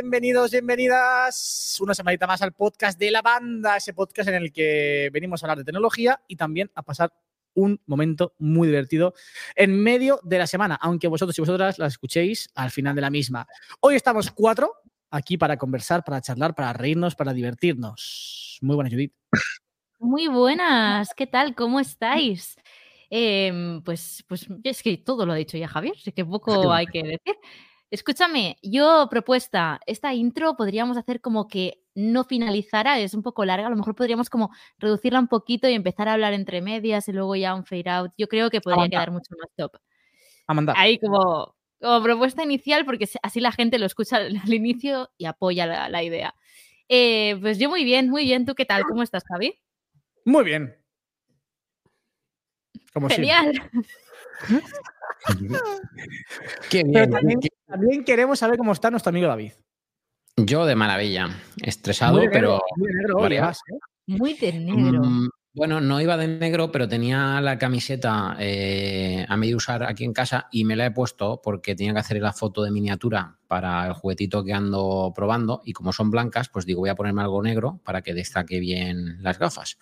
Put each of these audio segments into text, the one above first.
bienvenidos, bienvenidas. Una semanita más al podcast de la banda, ese podcast en el que venimos a hablar de tecnología y también a pasar un momento muy divertido en medio de la semana, aunque vosotros y vosotras las escuchéis al final de la misma. Hoy estamos cuatro aquí para conversar, para charlar, para reírnos, para divertirnos. Muy buenas, Judith. Muy buenas, ¿qué tal? ¿Cómo estáis? Em, pues, pues es que todo lo ha dicho ya Javier, así que poco hay que decir. Escúchame, yo propuesta, esta intro podríamos hacer como que no finalizara, es un poco larga, a lo mejor podríamos como reducirla un poquito y empezar a hablar entre medias y luego ya un fade out. Yo creo que podría quedar mucho más top. Amanda. Ahí como, como propuesta inicial, porque así la gente lo escucha al inicio y apoya la, idea. Eh, pues yo muy bien, muy bien. ¿Tú qué tal? ¿Cómo estás, Javi? Muy bien. Como Genial. Qué bien, también, queremos saber cómo está nuestro amigo David. Yo de maravilla, estresado, pero. Muy de negro, ¿eh? Muy de negro. Mm, bueno, no iba de negro, pero tenía la camiseta eh, a medio usar aquí en casa y me la he puesto porque tenía que hacer la foto de miniatura para el juguetito que ando probando y como son blancas, pues digo, voy a ponerme algo negro para que destaque bien las gafas.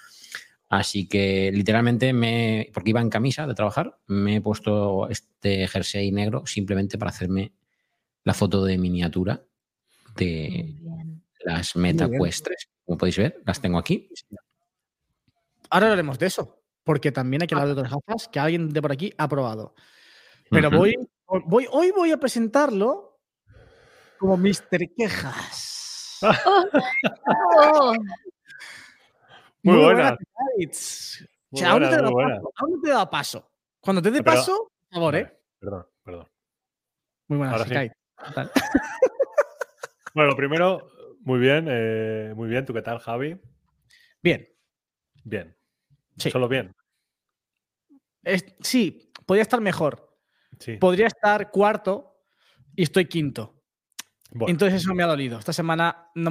Así que literalmente me, porque iba en camisa de trabajar, me he puesto este jersey negro simplemente para hacerme la foto de miniatura de las metacuestres. Como podéis ver, las tengo aquí. Ahora hablaremos de eso, porque también hay que hablar de otras gafas que alguien de por aquí ha probado. Pero voy, voy, hoy voy a presentarlo como Mr. Quejas. Oh. Muy, buena. aún, no te da paso, Cuando te dé paso, por favor, ¿eh? Perdón, perdón. Muy buena, bueno, lo primero, muy bien, eh, muy bien. ¿Tú qué tal, Javi? Bien. Bien. Solo bien. sí, podría estar mejor. Podría estar cuarto y estoy quinto. Entonces eso me ha dolido. Esta semana no,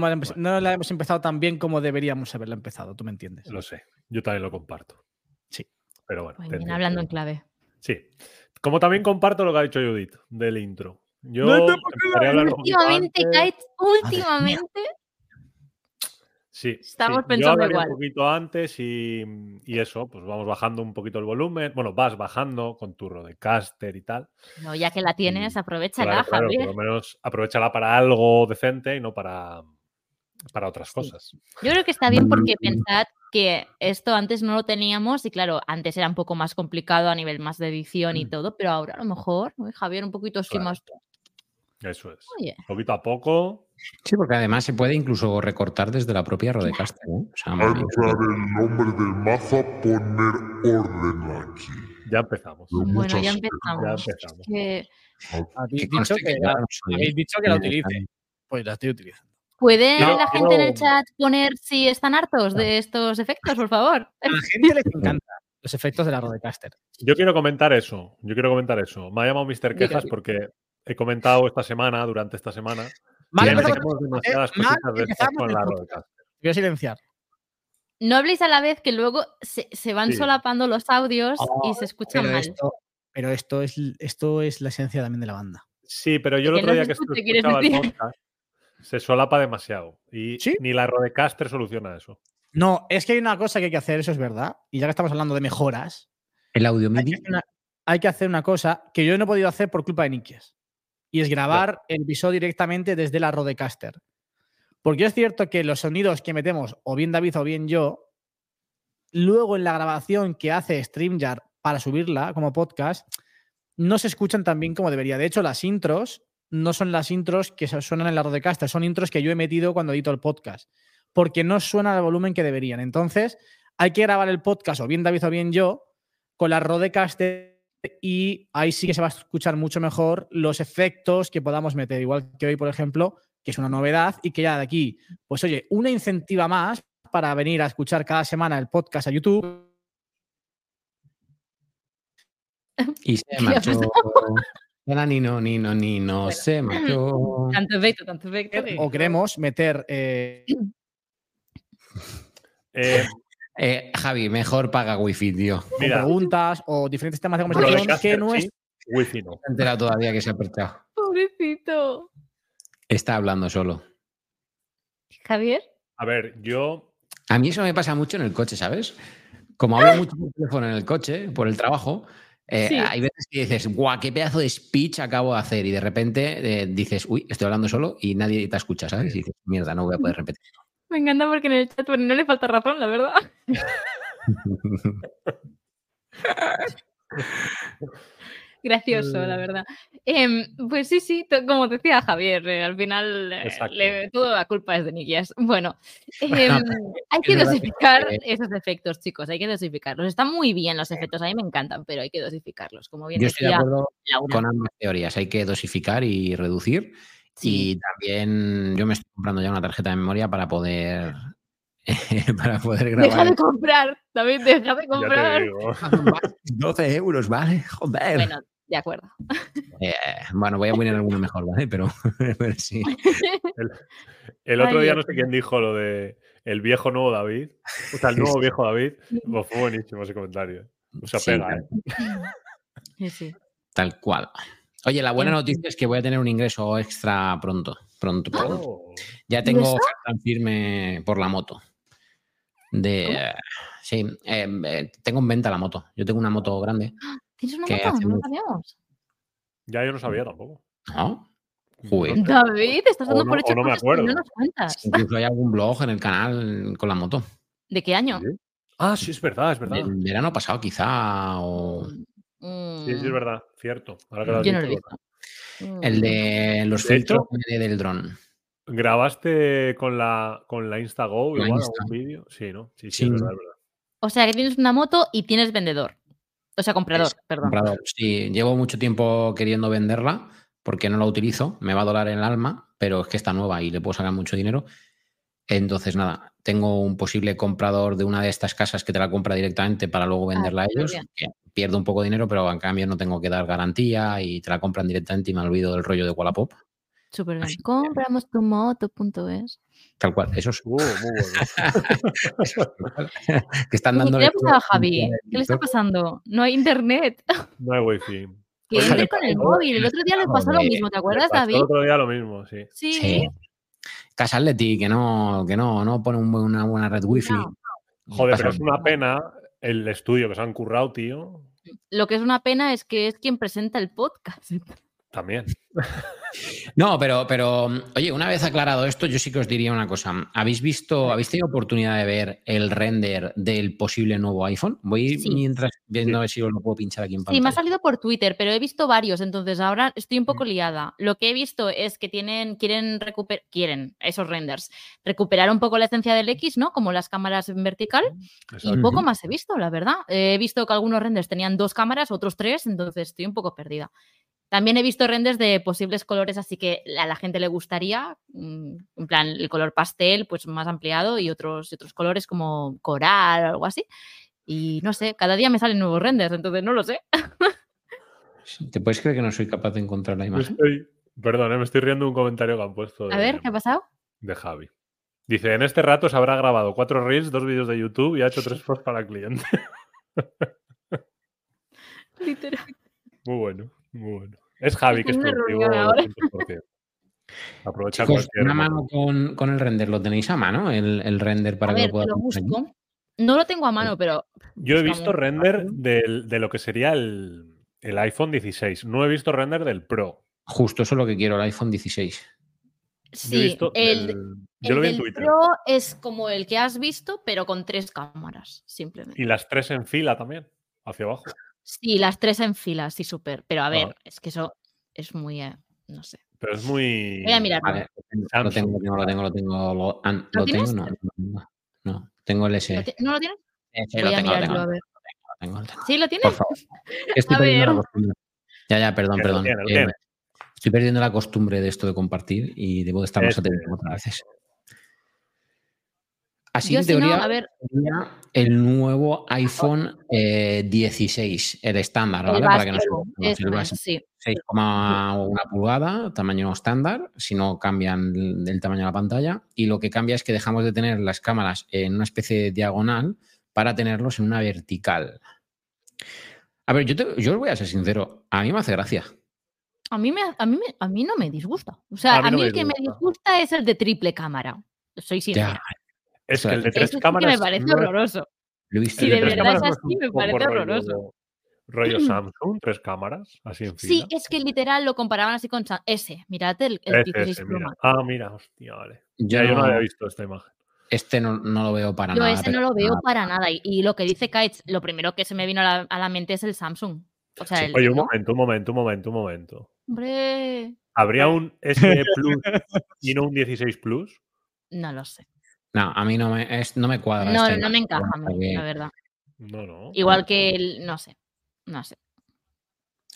la hemos empezado tan bien como deberíamos haberla empezado, tú me entiendes. Lo sé, yo también lo comparto. Sí. Pero bueno. bien, hablando en clave. Sí. Como también comparto lo que ha dicho Judith del intro. Yo últimamente, Kate, últimamente Sí, estamos pensando Yo un poquito antes y, eso, pues vamos bajando un poquito el volumen. Bueno, vas bajando con tu Rodecaster y tal. No, ya que la tienes, aprovechala, Javier. por lo menos aprovechala para algo decente y no para, para otras cosas. Yo creo que está bien porque pensad que esto antes no lo teníamos y claro, antes era un poco más complicado a nivel más de edición y mm. todo, pero ahora a lo mejor, Javier, un poquito así más eso es. Poquito a poco. Sí, porque además se puede incluso recortar desde la propia Rodecaster. ¿eh? O el nombre del mazo, poner orden aquí. Ya empezamos. Bueno, ya empezamos. Ya empezamos. Que... Habéis, dicho que, la, dicho que la utilice. Pues la estoy utilizando. ¿Puede la gente en el chat poner si están hartos de estos efectos, por favor? A la gente les encanta los efectos de la Rodecaster. Yo quiero comentar eso. Yo quiero comentar eso. Me ha llamado Mr. Quejas porque he comentado esta semana, durante esta semana, que demasiadas eh, con la Voy a silenciar. No habléis a la vez que luego se, van solapando los audios y se escuchan pero mal. Esto, pero esto es, esto es la esencia también de la banda. Sí, pero yo el otro día que escuchaba el podcast se solapa demasiado y ni la Rodecaster soluciona eso. No, es que hay una cosa que hay que hacer, eso es verdad. Y ya que estamos hablando de mejoras, el audio MIDI. Hay, que hacer una cosa que yo no he podido hacer por culpa de Nikias y es grabar el episodio directamente desde la Rodecaster. Porque es cierto que los sonidos que metemos, o bien David o bien yo, luego en la grabación que hace StreamYard para subirla como podcast, no se escuchan tan bien como debería. De hecho, las intros no son las intros que suenan en la Rodecaster, son intros que yo he metido cuando edito el podcast, porque no suenan al volumen que deberían. Entonces, hay que grabar el podcast, o bien David o bien yo, con la Rodecaster y ahí sí que se va a escuchar mucho mejor los efectos que podamos meter, igual que hoy, por ejemplo, que es una novedad y que ya de aquí, pues oye, una incentiva más para venir a escuchar cada semana el podcast a YouTube. Y se marchó. ni no, ni no, ni no, se marchó. Tanto efecto, tanto efecto. O queremos meter. Eh... eh eh, Javi, mejor paga wifi, tío. preguntas o diferentes temas de conversación que no es. Wifi no. enterado todavía que se ha apertado. Pobrecito. Está hablando solo. Javier. A ver, yo. A mí eso me pasa mucho en el coche, ¿sabes? Como hablo mucho por teléfono en el coche, por el trabajo, eh, Sí. hay veces que dices, guau, qué pedazo de speech acabo de hacer. Y de repente eh, dices, uy, estoy hablando solo y nadie te escucha, ¿sabes? Y dices, mierda, no voy a poder repetir. Me encanta porque en el chat bueno, no le falta razón, la verdad. Gracioso, la Mm. verdad. Em, pues sí, sí, como decía Javier, eh, al final eh, le- toda la culpa es de Nikias. Bueno, em, hay que dosificar que- esos efectos, chicos, hay que dosificarlos. Están muy bien los efectos, a mí me encantan, pero hay que dosificarlos, como bien Yo estoy de decía acuerdo Laura. con ambas teorías. Hay que dosificar y reducir. Sí. Y también yo me estoy comprando ya una tarjeta de memoria para poder, para poder Deja grabar. de comprar, David, deja de comprar. digo. 12 euros, ¿vale? Joder. Bueno, de acuerdo. Eh, bueno, voy a poner alguno mejor, ¿vale? Pero, pero sí. El otro Ay, día no sé quién dijo lo de el viejo nuevo David. O sea, el nuevo viejo David. Pues fue buenísimo ese comentario. O sea, Sí, pega, ¿eh? Sí, sí. tal cual. Oye, la buena En noticia es que voy a tener un ingreso extra pronto. Pronto, pronto. Oh, Ya tengo oferta firme por la moto. De, eh, sí, eh, eh, tengo en venta la moto. Yo tengo una moto grande. ¿Tienes una ¿Qué moto? No lo hacemos? sabíamos. ya yo no sabía tampoco. ¿No? Joder. Sé. David, estás O dando no- por o hecho no me no acuerdo. nos cuentas. Incluso hay algún blog en el canal con la moto. ¿De qué año? ¿Sí? Ah, sí, es verdad, es verdad. Del verano pasado, quizá. O Sí, sí, Mm, es verdad, cierto. Ahora que lo has Yo no lo he dicho, visto. Mm. el de los De filtros hecho- del dron. ¿Grabaste con la, con la Instago La igual Insta. algún vídeo? Sí, ¿no? Sí, sí, Sí. es verdad, es verdad. O sea, que tienes una moto y tienes vendedor. O sea, comprador, Es perdón. comprador. Sí, llevo mucho tiempo queriendo venderla porque no la utilizo. Me va a doler el alma, pero es que está nueva y le puedo sacar mucho dinero. Entonces, nada, tengo un posible comprador de una de estas casas que te la compra directamente para luego venderla a ellos. que pierdo un poco de dinero, pero en cambio no tengo que dar garantía y te la compran directamente y me olvido del rollo de Wallapop. Súper bien. Compramos tu moto.es. Tal cual, eso es. Uh, muy bueno. que están dando. ¿Qué le ha pasado a Javi? ¿Qué le está pasando? No hay internet. No hay wifi. Que le con el móvil. El otro día le pasó lo mismo, ¿te acuerdas, David? El otro día lo mismo, sí. Sí. Sí. Casa Atleti, que no, que no, no pone un una buena red wifi. No. Joder, Pasa pero es una pena el estudio que se han currado, tío. Lo que es una pena es que es quien presenta el podcast. También. No, pero, pero, oye, una vez aclarado esto, yo sí que os diría una cosa. ¿Habéis visto, habéis tenido oportunidad de ver el render del posible nuevo iPhone? Voy Sí. mientras viendo Sí. a ver si os lo puedo pinchar aquí en Sí, pantalla. me ha salido por Twitter, pero he visto varios, entonces ahora estoy un poco Mm. liada. Lo que he visto es que tienen, quieren recuperar, quieren esos renders, recuperar un poco la esencia del X, ¿no? Como las cámaras en vertical. Y Exacto. poco más he visto, la verdad. He visto que algunos renders tenían dos cámaras, otros tres, entonces estoy un poco perdida. También he visto renders de posibles colores, así que a la gente le gustaría, mm, en plan el color pastel, pues más ampliado y otros, y otros colores como coral o algo así. Y no sé, cada día me salen nuevos renders, entonces no lo sé. ¿Te puedes creer que no soy capaz de encontrar la imagen? estoy, perdón, eh, me estoy riendo de un comentario que han puesto A ver, ¿qué ha pasado? de Javi. Dice, en este rato se habrá grabado cuatro reels, dos vídeos de YouTube y ha hecho tres posts para el cliente. Literal. Muy bueno, muy bueno. Es Javi que es productivo reunión ahora. 200%. Aprovecha Chicos, cualquier una mano con, con el render, ¿lo tenéis a mano? El, el render para a que ver, lo pueda lo. No lo tengo a mano, pero. Yo he visto render de lo que sería el, el iPhone 16. No he visto render del Pro. Justo eso es lo que quiero, el iPhone 16. Yo he Sí, visto el, yo el lo vi en Twitter. Pro es como el que has visto, pero con tres cámaras, simplemente. Y las tres en fila también, hacia abajo. Sí, las tres en fila, sí, súper. Pero a ver, es que eso es muy. eh, no sé. Pero es muy. Voy a mirar. Tengo, Samsung. lo tengo, lo tengo, lo tengo. Lo, ah, ¿Lo ¿lo tengo, no, no, no, no, tengo el S. ¿Lo ti- ¿No lo tienes? Eh, sí, Voy lo a tengo, lo tengo, a ver. tengo, lo tengo. ¿Sí lo tienes? Por favor. Estoy A perdiendo la ver. costumbre. Ya, ya, perdón, perdón. tiene, Eh, estoy perdiendo la costumbre de esto de compartir y debo de estar más Este, atento otras veces. Así Yo en si no, teoría a ver, sería el nuevo iPhone eh, 16, el estándar, el ¿vale? Para que no se el es, sí. 6,1 pulgada, tamaño estándar, si no cambian el el tamaño de la pantalla. Y lo que cambia es que dejamos de tener las cámaras en una especie de diagonal para tenerlos en una vertical. A ver, yo, te- yo os voy a ser sincero, a mí me hace gracia. A mí, me, a, mí me- a mí no me disgusta. O sea, A mí no el que me disgusta. disgusta es el de triple cámara. Soy sincera. Es que el de tres Eso sí que cámaras. me parece no es- horroroso. visto. Si de verdad cámaras es así, me parece horroroso. Rollo Samsung, tres cámaras, así en Sí, fila. es que literal lo comparaban así con ese. Mirad el, el Ese, 16 ese, mira. Ah, mira, hostia, vale. Yo Ya, yo no había visto esta imagen. Este no, no lo veo para Yo nada. ese pero no lo veo nada. para nada. Y, y lo que dice Kites, lo primero que se me vino a la, a la mente es el Samsung. O sea, Sí. el, Oye, un ¿no? momento, un momento, un momento, un momento. Hombre, ¿Habría un SE Plus y no un 16 Plus? no lo sé. No, a mí no me, es- no me cuadra. No, esta no me encaja a mí, porque la verdad. No, no. Igual que el, no sé, no sé.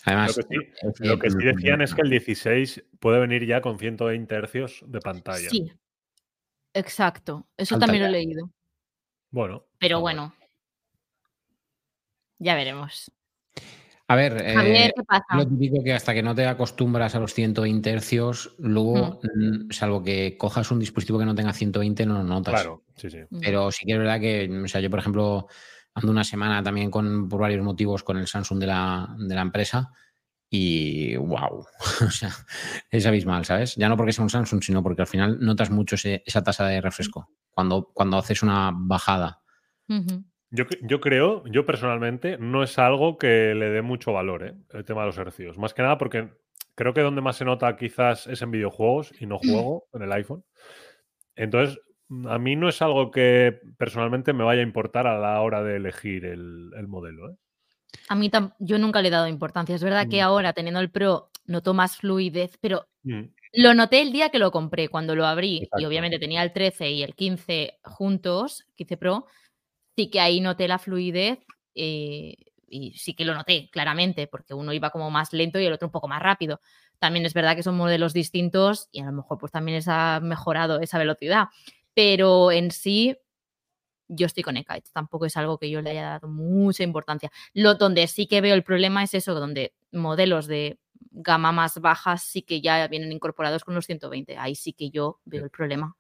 Además, Lo que sí- ese Lo que sí Plus decían es que el 16 puede venir ya con 120 hercios de pantalla. Sí, exacto. Eso Alta también lo he leído. Bueno. Pero bueno, ya veremos. A ver, Javier, eh, ¿qué pasa? lo típico que hasta que no te acostumbras a los 120 hercios, luego, mm, salvo que cojas un dispositivo que no tenga 120, no lo notas. Claro, sí, sí. Mm. Pero sí que es verdad que, o sea, yo, por ejemplo, ando una semana también con, por varios motivos con el Samsung de la, de la empresa y wow, o sea, es abismal, ¿sabes? Ya no porque sea un Samsung, sino porque al final notas mucho ese- esa tasa de refresco cuando, cuando haces una bajada. Yo, yo creo, yo personalmente, no es algo que le dé mucho valor, ¿eh? el tema de los hercios. Más que nada porque creo que donde más se nota quizás es en videojuegos y no juego en el iPhone. Entonces, mm, a mí no es algo que personalmente me vaya a importar a la hora de elegir el, el modelo. ¿eh? A mí yo nunca le he dado importancia. Es verdad que Mm. ahora, teniendo el Pro, noto más fluidez, pero Mm, lo noté el día que lo compré, cuando lo abrí, y obviamente tenía el 13 y el 15 juntos, 15 Pro, sí que ahí noté la fluidez eh, y sí que lo noté claramente, porque uno iba como más lento y el otro un poco más rápido. También es verdad que son modelos distintos y a lo mejor pues también se ha mejorado esa velocidad, pero en sí yo estoy con Ekite, tampoco es algo que yo le haya dado mucha importancia. Lo donde sí que veo el problema es eso, donde modelos de gama más baja sí que ya vienen incorporados con los 120. Ahí sí que yo veo el problema,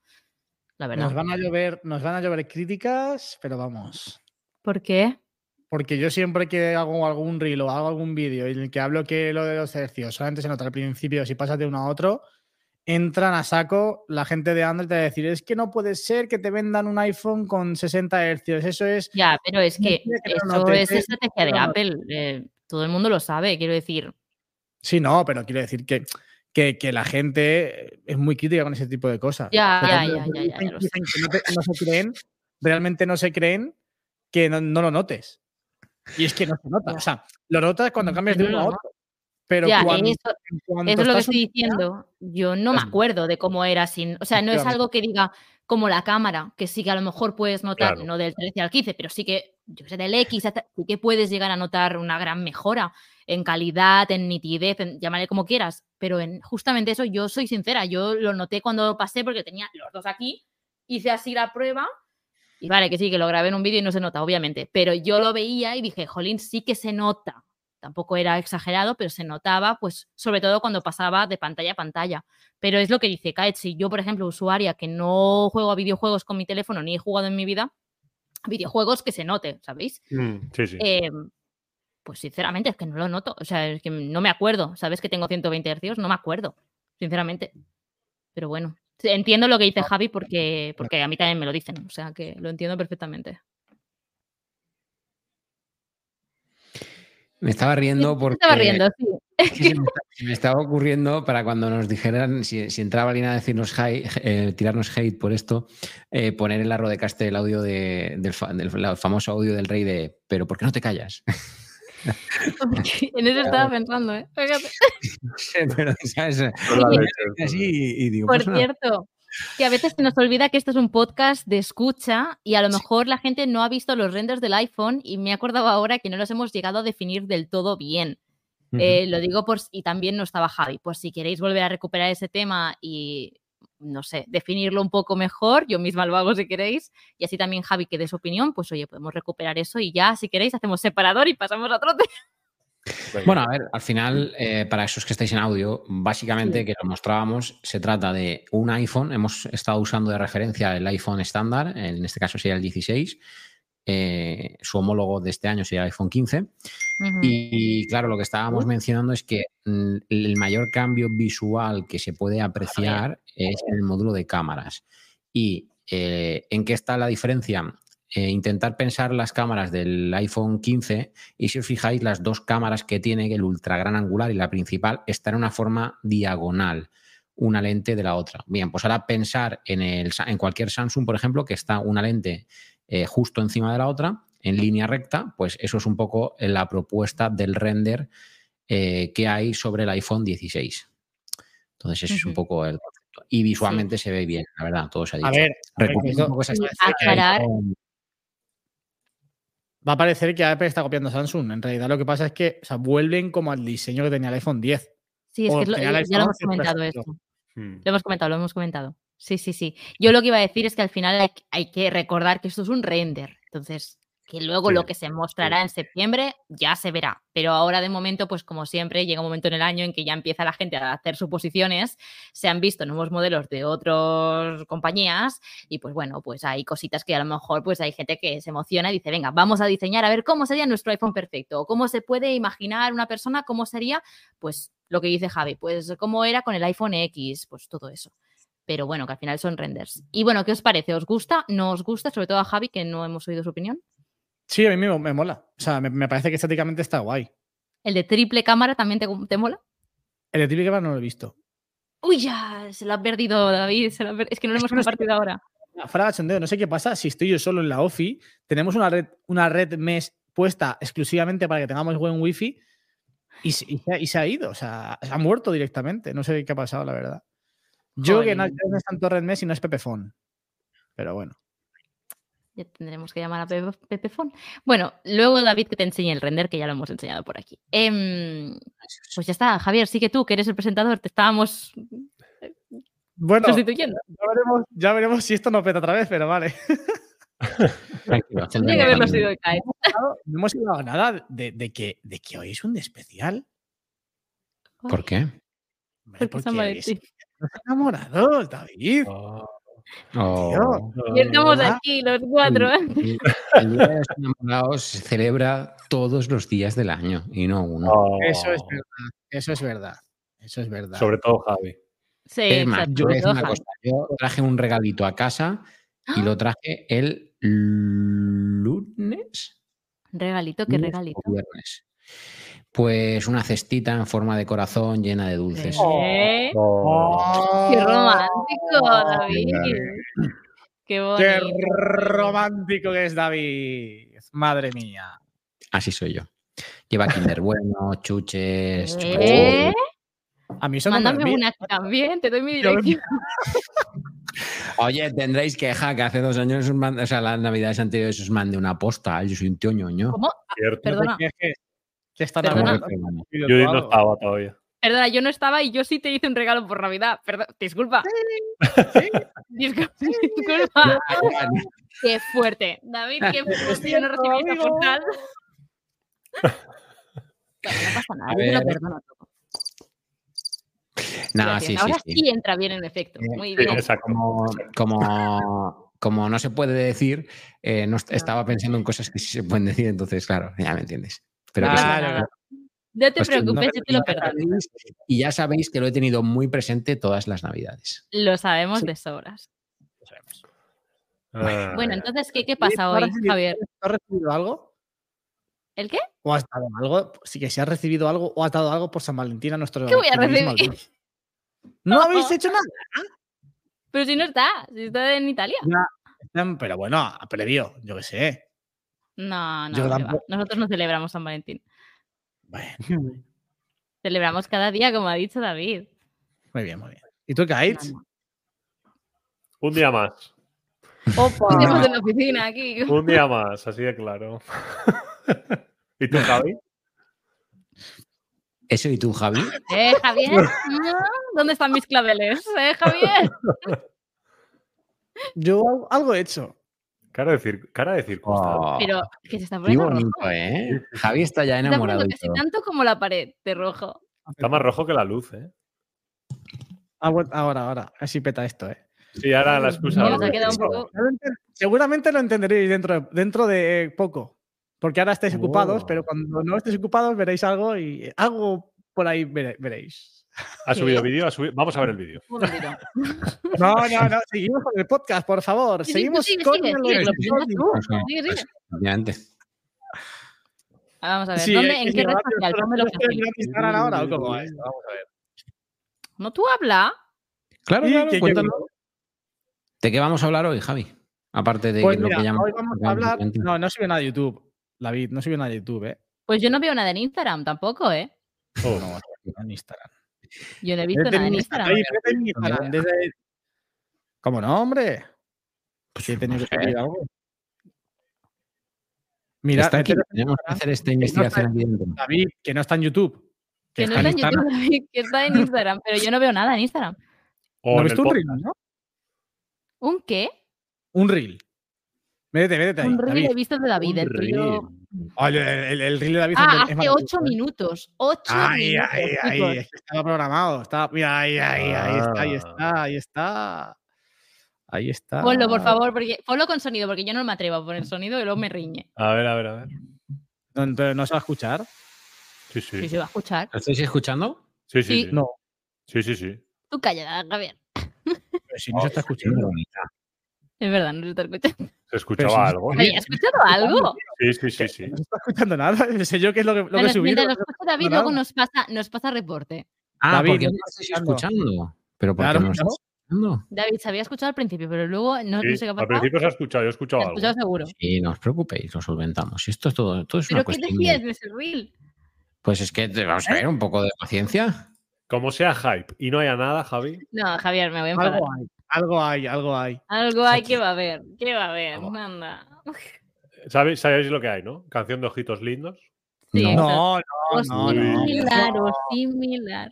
la verdad. Nos van a llover, nos van a llover críticas, pero vamos. ¿Por qué? Porque yo siempre que hago algún reel o hago algún vídeo en el que hablo que lo de los hercios solamente se nota al principio, si pasas de uno a otro, entran a saco la gente de Android a decir, es que no puede ser que te vendan un iPhone con 60 hercios. Eso es... Ya, pero es que eso es es estrategia de no Apple. eh, todo el mundo lo sabe, quiero decir. Sí, no, pero quiero decir que, que, que la gente es muy crítica con ese tipo de cosas. Ya, ya, ya, ya, ya, dicen- ya lo sé. dicen que no, te- no se creen, realmente no se creen que no, no lo notes. Y es que no se nota. O sea, lo notas cuando cambias de no uno a otro. Pero Ya, cuando, eso, es lo que estoy diciendo. Yo no me acuerdo de cómo era sin. O sea, no es algo que diga como la cámara, que sí que a lo mejor puedes notar, Claro. no del 13 al 15, pero sí que, yo sé, del X, hasta- sí que puedes llegar a notar una gran mejora en calidad, en nitidez, en, llámale como quieras. Pero en justamente eso, yo soy sincera, yo lo noté cuando pasé porque tenía los dos aquí, hice así la prueba. Y vale, que sí, que lo grabé en un vídeo y no se nota, obviamente. Pero yo lo veía y dije, jolín, sí que se nota. Tampoco era exagerado, pero se notaba, pues, sobre todo cuando pasaba de pantalla a pantalla. Pero es lo que dice Kaet, si yo, por ejemplo, usuaria que no juego a videojuegos con mi teléfono ni he jugado en mi vida, videojuegos que se note, ¿sabéis? Mm, sí, sí. Eh, pues sinceramente es que no lo noto. O sea, es que no me acuerdo. ¿Sabes que tengo 120 hercios? No me acuerdo, sinceramente. Pero bueno, entiendo lo que dice Javi porque, porque a mí también me lo dicen. O sea, que lo entiendo perfectamente. Me estaba riendo Me porque estaba riendo, sí. es que se, me, se me estaba ocurriendo para cuando nos dijeran, si, si entraba alguien a decirnos hate, eh, tirarnos hate por esto, eh, poner en la Rodecaster el audio de- del, fa- del la- famoso audio del rey de pero ¿por qué no te callas? en eso estaba pensando, ¿eh? Fíjate. Pero ¿sabes? Así y, digo, Por pues cierto, que a veces se nos olvida que esto es un podcast de escucha y a lo mejor la gente no ha visto los renders del iPhone y me he acordado ahora que no los hemos llegado a definir del todo bien. Eh, lo digo por, y también no estaba Javi, por si queréis volver a recuperar ese tema y, no sé, definirlo un poco mejor, yo misma lo hago si queréis, y así también Javi que dé su opinión, pues oye, podemos recuperar eso y ya, si queréis, hacemos separador y pasamos a otro tema. Bueno, a ver, al final, eh, para esos que estáis en audio, básicamente Sí. que lo mostrábamos, se trata de un iPhone. Hemos estado usando de referencia el iPhone estándar, en este caso sería el 16. eh, su homólogo de este año sería el iPhone 15. Ujú. Y claro, lo que estábamos mencionando es que el mayor cambio visual que se puede apreciar es en el módulo de cámaras. ¿Y eh, en qué está la diferencia? Eh, intentar pensar las cámaras del iPhone 15 y si os fijáis, las dos cámaras que tiene, el ultra gran angular y la principal, están en una forma diagonal, una lente de la otra. Bien, pues ahora pensar en, el, en cualquier Samsung, por ejemplo, que está una lente eh, justo encima de la otra, en línea recta, pues eso es un poco la propuesta del render eh, que hay sobre el iPhone 16. Entonces, ese es un poco el concepto. Y visualmente se ve bien, la verdad, todo se ha dicho. A ver, a ver, Recupera esto- un poco esa esto- estética de Aclarar. iPhone. Va a parecer que Apple está copiando a Samsung. En realidad lo que pasa es que o sea, vuelven como al diseño que tenía el iPhone 10. Sí, es que lo- el ya lo hemos 11, por comentado esto. Hmm. Lo hemos comentado, lo hemos comentado. Sí, sí, sí. Yo lo que iba a decir es que al final hay, hay que recordar que esto es un render. Entonces, que luego Sí, lo que se mostrará en septiembre ya se verá. Pero ahora de momento, pues como siempre, llega un momento en el año en que ya empieza la gente a hacer suposiciones. Se han visto nuevos modelos de otras compañías y pues bueno, pues hay cositas que a lo mejor pues hay gente que se emociona y dice, venga, vamos a diseñar a ver cómo sería nuestro iPhone perfecto. O cómo se puede imaginar una persona, cómo sería, pues lo que dice Javi, pues cómo era con el iPhone X, pues todo eso. Pero bueno, que al final son renders. Y bueno, ¿qué os parece? ¿Os gusta? ¿No os gusta? Sobre todo a Javi, que no hemos oído su opinión. Sí, a mí me, me mola. O sea, me, me parece que estéticamente está guay. ¿El de triple cámara también te, te mola? El de Triple Camera no lo he visto. Uy, ya, se lo ha perdido David. se lo ha per- Es que no lo hemos no compartido ahora. Fuera de cachondeo, no sé qué pasa si estoy yo solo en la OFI. Tenemos una red, una red mes puesta exclusivamente para que tengamos buen wifi y, se- y se, ha- y se ha ido. O sea, se ha muerto directamente. No sé qué ha pasado, la verdad. Yo que no es tanto red mes y no es Pepefon. Pero bueno. Ya tendremos que llamar a Pepe, Pepefon. Bueno, luego David que te enseñe el render, que ya lo hemos enseñado por aquí. Em, pues ya está, Javier, sí que tú, que eres el presentador, te estábamos Bueno, sustituyendo. ya veremos, ya veremos si esto no peta otra vez, pero vale. Tranquilo, Tendría que haberlo centrémonos. sido de Kai. No hemos hablado nada de, de que, de que hoy es un especial. ¿Por qué? Porque porque enamorados, David. Ah, Oh. Y estamos Ah. aquí los cuatro. ¿eh? El, el Día de los Enamorados se celebra todos los días del año y no uno. ah. Eso es verdad. Eso es verdad. Eso es verdad. Sobre todo Javi. Sí, es más, exacto, yo una cosa. Traje un regalito a casa y lo traje el lunes. Regalito, qué lunes regalito. viernes. Pues una cestita en forma de corazón llena de dulces. ¿Eh? Oh. ¡Qué romántico, David! ¡Qué bonito! ¡Qué romántico que es David! Madre mía. Así soy yo. Lleva Kinder Bueno, chuches, ¿Eh? A mí eso Mándame una también, te doy mi dirección. Oye, tendréis queja que hace dos años, o sea, las navidades anteriores os mandé una posta. Yo soy un tío ñoño. ¿Cómo? Cierto. Perdona. Que, Perdona. hablando. Yo no estaba todavía. Perdona, yo no estaba y yo sí te hice un regalo por Navidad. Perdón, disculpa. Disculpa. disculpa. Qué fuerte. David, qué fuerte. Yo no recibí esta. Bueno, no pasa nada, A yo lo perdono todo. No, Gracias. sí, sí, Ahora sí. sí entra bien en efecto. Eh, Muy sí, bien. exacto. Como, como, como no se puede decir, eh, no est- estaba pensando en cosas que sí se pueden decir, entonces, claro, ya me entiendes. Pero que sí. Claro, nada. No te Pues no- preocupes, yo te lo ya perdono. y ya sabéis que lo he tenido muy presente todas las navidades. Lo sabemos Sí. de sobras. Ah, Bueno, entonces, ¿qué, qué pasa ¿Tú has hoy, recibido- Javier? ¿Has recibido algo? ¿El qué? ¿O has dado algo? Sí que si has recibido algo o has dado algo por San Valentín a nuestro. ¿Qué voy a recibir? ¿No habéis hecho nada? Pero si no está, si está en Italia. Están- Pero bueno, a previo, yo qué sé. No, no, tampoco. nosotros no celebramos San Valentín. Bueno, Celebramos cada día, como ha dicho David. muy bien, muy bien. ¿Y tú, Kate? No, no. Un día más. Opa. Estamos en la oficina aquí. Un día más, así de claro. ¿Y tú, Javi? ¿Eso y tú, Javi? ¿Eh, Javier? ¿Dónde están mis claveles? ¿Eh, Javier? Yo algo- algo he hecho. Cara de, cir- cara de circunstancia. Oh, Pero que se está qué poniendo rojo. bonito, ¿eh? Javi está ya está enamorado. y casi todo. tanto como la pared de rojo. Está más rojo que la luz, ¿eh? Ah, bueno, Ahora, ahora. Así peta esto, ¿eh? Sí, ahora la excusa. No, ahora un poco- Seguramente lo entenderéis dentro de, dentro de poco. porque ahora estáis ocupados, Oh. pero cuando no estéis ocupados veréis algo y algo por ahí vere- veréis. ¿Ha subido vídeo? Vamos a ver el vídeo. No, no, no, seguimos con el podcast, por favor. Sí, sí, seguimos con sigue, el lo episodio. obviamente. Ah, Vamos a ver, Sí, ¿dónde, eh, ¿en qué red va, social? pero Pónmelo ¿tú quieres fácil. mirar mi Instagram ahora o cómo? Vamos a ver. ¿No tú habla? Claro, Sí, claro, cuéntanos. ¿De qué vamos a hablar hoy, Javi? Aparte de Pues lo mira, que llaman. hoy vamos a hablar. No, no sube nada de YouTube. David, no sube nada de YouTube, ¿eh? Pues yo no veo nada en Instagram tampoco, ¿eh? Oh, No, no, en Instagram. Yo no he visto nada en Instagram. David, vete en Instagram, desde- ¿Cómo no, hombre? Pues sí, he tenido no que subir algo. Mira, Está aquí, tenemos que hacer esta investigación aquí dentro. David, que no está en YouTube. Que no está en YouTube, David, que está en Instagram, pero yo no veo nada en Instagram. o ¿No en ves el tú un reel, no? ¿Un qué? Un reel. Métete, métete ahí. Un reel visto el de David, el reel. Oye, el, el reel de David Ah, hace ocho minutos. Ocho minutos. ahí, ahí, chicos. es que estaba programado. Estaba, mira, ahí, ahí, ahí está, ahí Ah. está, ahí está. Ahí está. Ponlo, por favor, porque ponlo con sonido, porque yo no me atrevo a poner sonido y luego me riñe. A ver, a ver, a ver. No, pero no se va a escuchar. Sí, Si sí. se va a escuchar. ¿Lo estáis escuchando? Sí, sí, Sí. sí. No, Sí, sí, sí. Tú calla, Javier. pero si no se está escuchando. Es verdad, no se está escuchando. ¿Se escuchaba algo? ¿has escuchado algo? Sí, sí, sí, sí. No se está escuchando nada. Sé yo qué es lo que, lo que he Mientras- lo escucha David, luego nos pasa, nos pasa reporte. Ah, David, porque no no estás escuchando. Pero ¿por Claro, qué no ¿no? estáis escuchando? David se había escuchado al principio, pero luego no, no sé qué ha al pasado. principio se ha escuchado, yo he escuchado algo. escuchado seguro. Sí, no os preocupéis, lo solventamos. Esto es todo, todo es una ¿Pero qué cuestión. decías de- ese reel? Pues es que te- vamos a ver un poco de paciencia. Como sea hype y no haya nada, Javi. No, Javier, me voy a enfadar. Algo hay, algo hay, algo hay. Algo hay que va a haber. ¿Qué va a haber? Anda. ¿Sabéis, sabéis lo que hay, no? Canción de ojitos lindos. Sí, No. No, no, no, similar, o similar.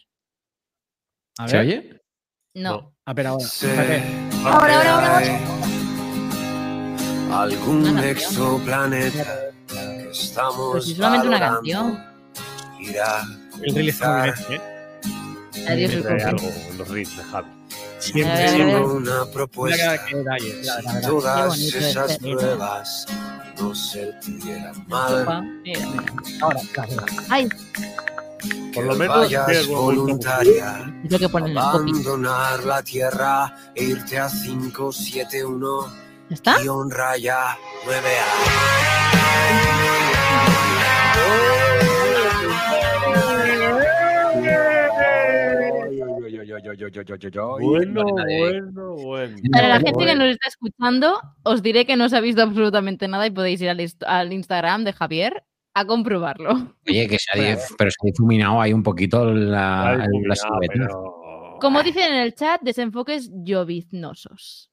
A ¿Se ver, oye? No. A ver, ahora. Ahora, ahora, ahora, ahora. Algún exoplaneta que estamos Pues si solamente una canción. irá El reel está muy cruzar bien, ¿eh? Adiós, el algo en los reels de Javi. Siempre, ver. una propuesta. Qué Todas es esas pruebas no se tuvieran mal. Ahora. Ay, Por lo menos gusto voluntaria. es lo que ponen en el copy. Abandonar la tierra e irte a 571 ¿Ya está? guion raya 9A. Bueno, bueno, bueno. Para la gente que nos está escuchando, os diré que no se ha visto absolutamente nada y podéis ir al, inst- al Instagram de Javier a comprobarlo. Oye, que se ha, pero se ha difuminado ahí un poquito la, la mira, silueta. pero- Como dicen en el chat, desenfoques lloviznosos.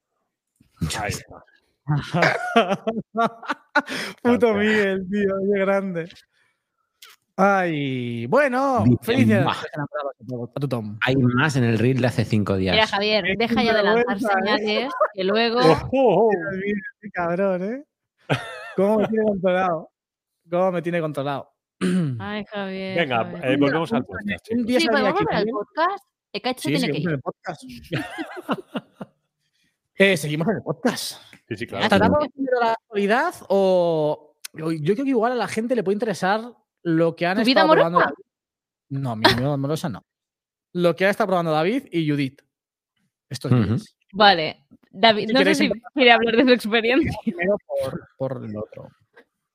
Ahí está. Puto. Miguel, tío, qué grande. Ay, bueno, Dicen felicidades más. a tu Tom. Hay más en el reel de hace cinco días. Mira, Javier, deja ya de lanzar ¿eh? señales que luego. Ojo, Qué cabrón, ¿eh? ¿Cómo me tiene controlado? ¿Cómo me tiene controlado? Ay, Javier. Venga, Javier. eh, volvemos al podcast, chicos. día Sí, al podcast. Ekacho Sí, tiene que seguimos ir. en el podcast. Eh, seguimos en el podcast. Sí, sí, claro. ¿Tratamos primero la actualidad o yo creo que igual a la gente le puede interesar lo que han ¿Tu vida probando? No, mi vida amorosa no. Lo que ha estado probando David y Judith. Estos días. Vale. David, no sé si empezar- quiere hablar de su experiencia. Primero por, por el otro.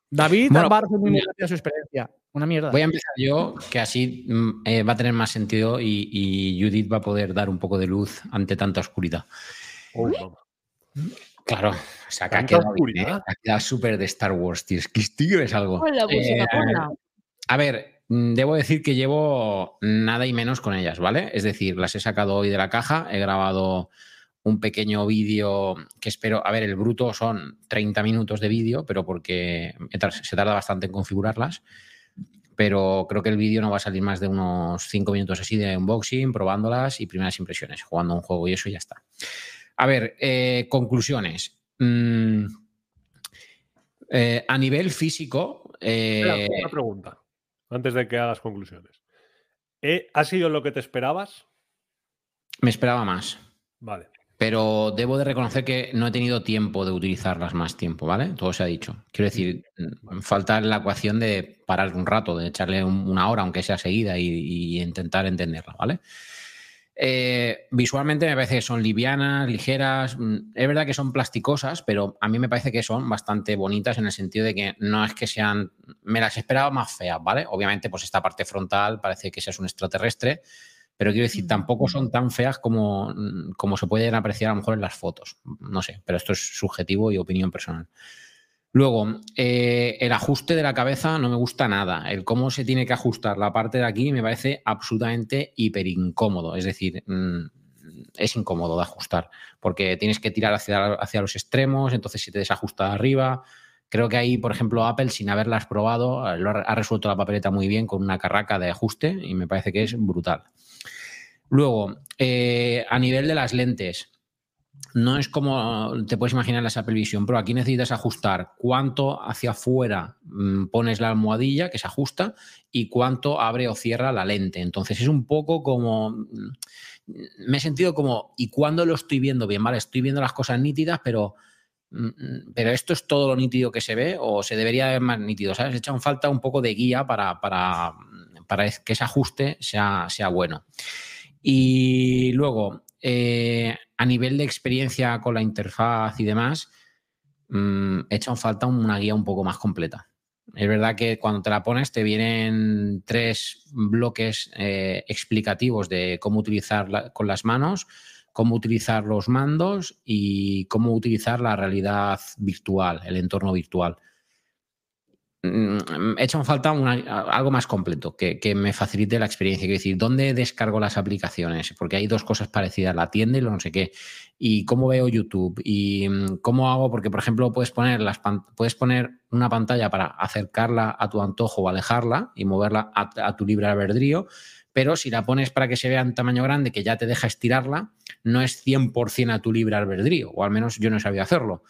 David Bueno, va a hacer muy mira. rápida su experiencia. Una mierda. Voy a empezar yo, que así mm, eh, va a tener más sentido y, y Judith va a poder dar un poco de luz ante tanta oscuridad. Uy, vamos. Claro, o sea, que ha ¿Tanta quedado? ¿eh? Ha quedado súper de Star Wars, tío. Es que tío es algo. Con la música, Eh. A ver, mm, debo decir que llevo nada y menos con ellas, ¿vale? Es decir, las he sacado hoy de la caja, he grabado un pequeño vídeo que espero, a ver, el bruto son 30 minutos de vídeo, pero porque se tarda bastante en configurarlas, pero creo que el vídeo no va a salir más de unos 5 minutos así de unboxing, probándolas y primeras impresiones, jugando un juego y eso ya está. A ver, eh, conclusiones. Mm, eh, a nivel físico, eh, una pregunta, antes de que hagas conclusiones. Eh, ¿Ha sido lo que te esperabas? me esperaba más. Vale. pero debo de reconocer que no he tenido tiempo de utilizarlas más tiempo, ¿vale? Todo se ha dicho. Quiero decir, mm, falta la ecuación de parar un rato, de echarle una hora, aunque sea seguida, y, intentar entenderla, ¿vale? Eh, visualmente me parece que son livianas, ligeras. Mm, es verdad que son plasticosas, pero a mí me parece que son bastante bonitas en el sentido de que no es que sean. Me las esperaba más feas, ¿vale? Obviamente, pues esta parte frontal parece que seas un extraterrestre, pero quiero decir, tampoco son tan feas como, mm, como se pueden apreciar a lo mejor en las fotos. No sé, pero esto es subjetivo y opinión personal. Luego, eh, el ajuste de la cabeza no me gusta nada. El cómo se tiene que ajustar la parte de aquí me parece absolutamente hiper incómodo. Es decir, mm, es incómodo de ajustar porque tienes que tirar hacia, hacia los extremos, entonces si te desajusta de arriba. Creo que ahí, por ejemplo, Apple, sin haberlas probado, ha, ha resuelto la papeleta muy bien con una carraca de ajuste y me parece que es brutal. Luego, eh, a nivel de las lentes, no es como te puedes imaginar las Apple Vision Pro. Aquí necesitas ajustar cuánto hacia afuera mm, pones la almohadilla que se ajusta y cuánto abre o cierra la lente. Entonces es un poco como. Mm, me he sentido como, ¿y cuándo lo estoy viendo bien? Vale, estoy viendo las cosas nítidas, pero. Mm, pero esto es todo lo nítido que se ve o se debería ver más nítido, ¿sabes? He echado falta un poco de guía para, para, para que ese ajuste sea, sea bueno. Y luego, eh, a nivel de experiencia con la interfaz y demás, mmm, hecho falta una guía un poco más completa. Es verdad que cuando te la pones te vienen tres bloques eh, explicativos de cómo utilizar con las manos, cómo utilizar los mandos y cómo utilizar la realidad virtual, el entorno virtual. Mm, he hecho en falta algo más completo que, me facilite la experiencia. Quiero decir, ¿dónde descargo las aplicaciones? Porque hay dos cosas parecidas, la tienda y lo no sé qué. Y cómo veo YouTube y mm, cómo hago, porque por ejemplo puedes poner, las, puedes poner una pantalla para acercarla a tu antojo o alejarla y moverla a, tu libre albedrío, pero si la pones para que se vea en tamaño grande, que ya te deja estirarla, no es 100% a tu libre albedrío, o al menos yo no sabía hacerlo.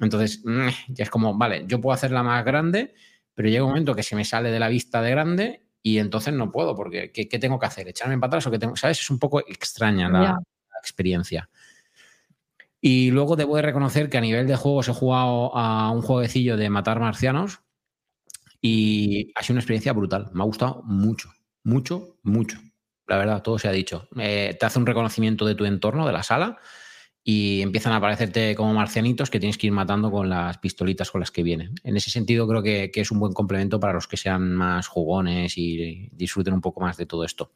Entonces, mm, ya es como, vale, yo puedo hacerla más grande, pero llega un momento que se me sale de la vista de grande y entonces no puedo, porque ¿qué, tengo que hacer? ¿Echarme en patadas o qué tengo? ¿Sabes? Es un poco extraña la, experiencia. Y luego debo de reconocer que a nivel de juegos he jugado a un jueguecillo de matar marcianos y ha sido una experiencia brutal. Me ha gustado mucho, mucho, mucho. La verdad, todo se ha dicho. Eh, te hace un reconocimiento de tu entorno, de la sala, y empiezan a aparecerte como marcianitos que tienes que ir matando con las pistolitas con las que vienen. En ese sentido creo que, es un buen complemento para los que sean más jugones y disfruten un poco más de todo esto.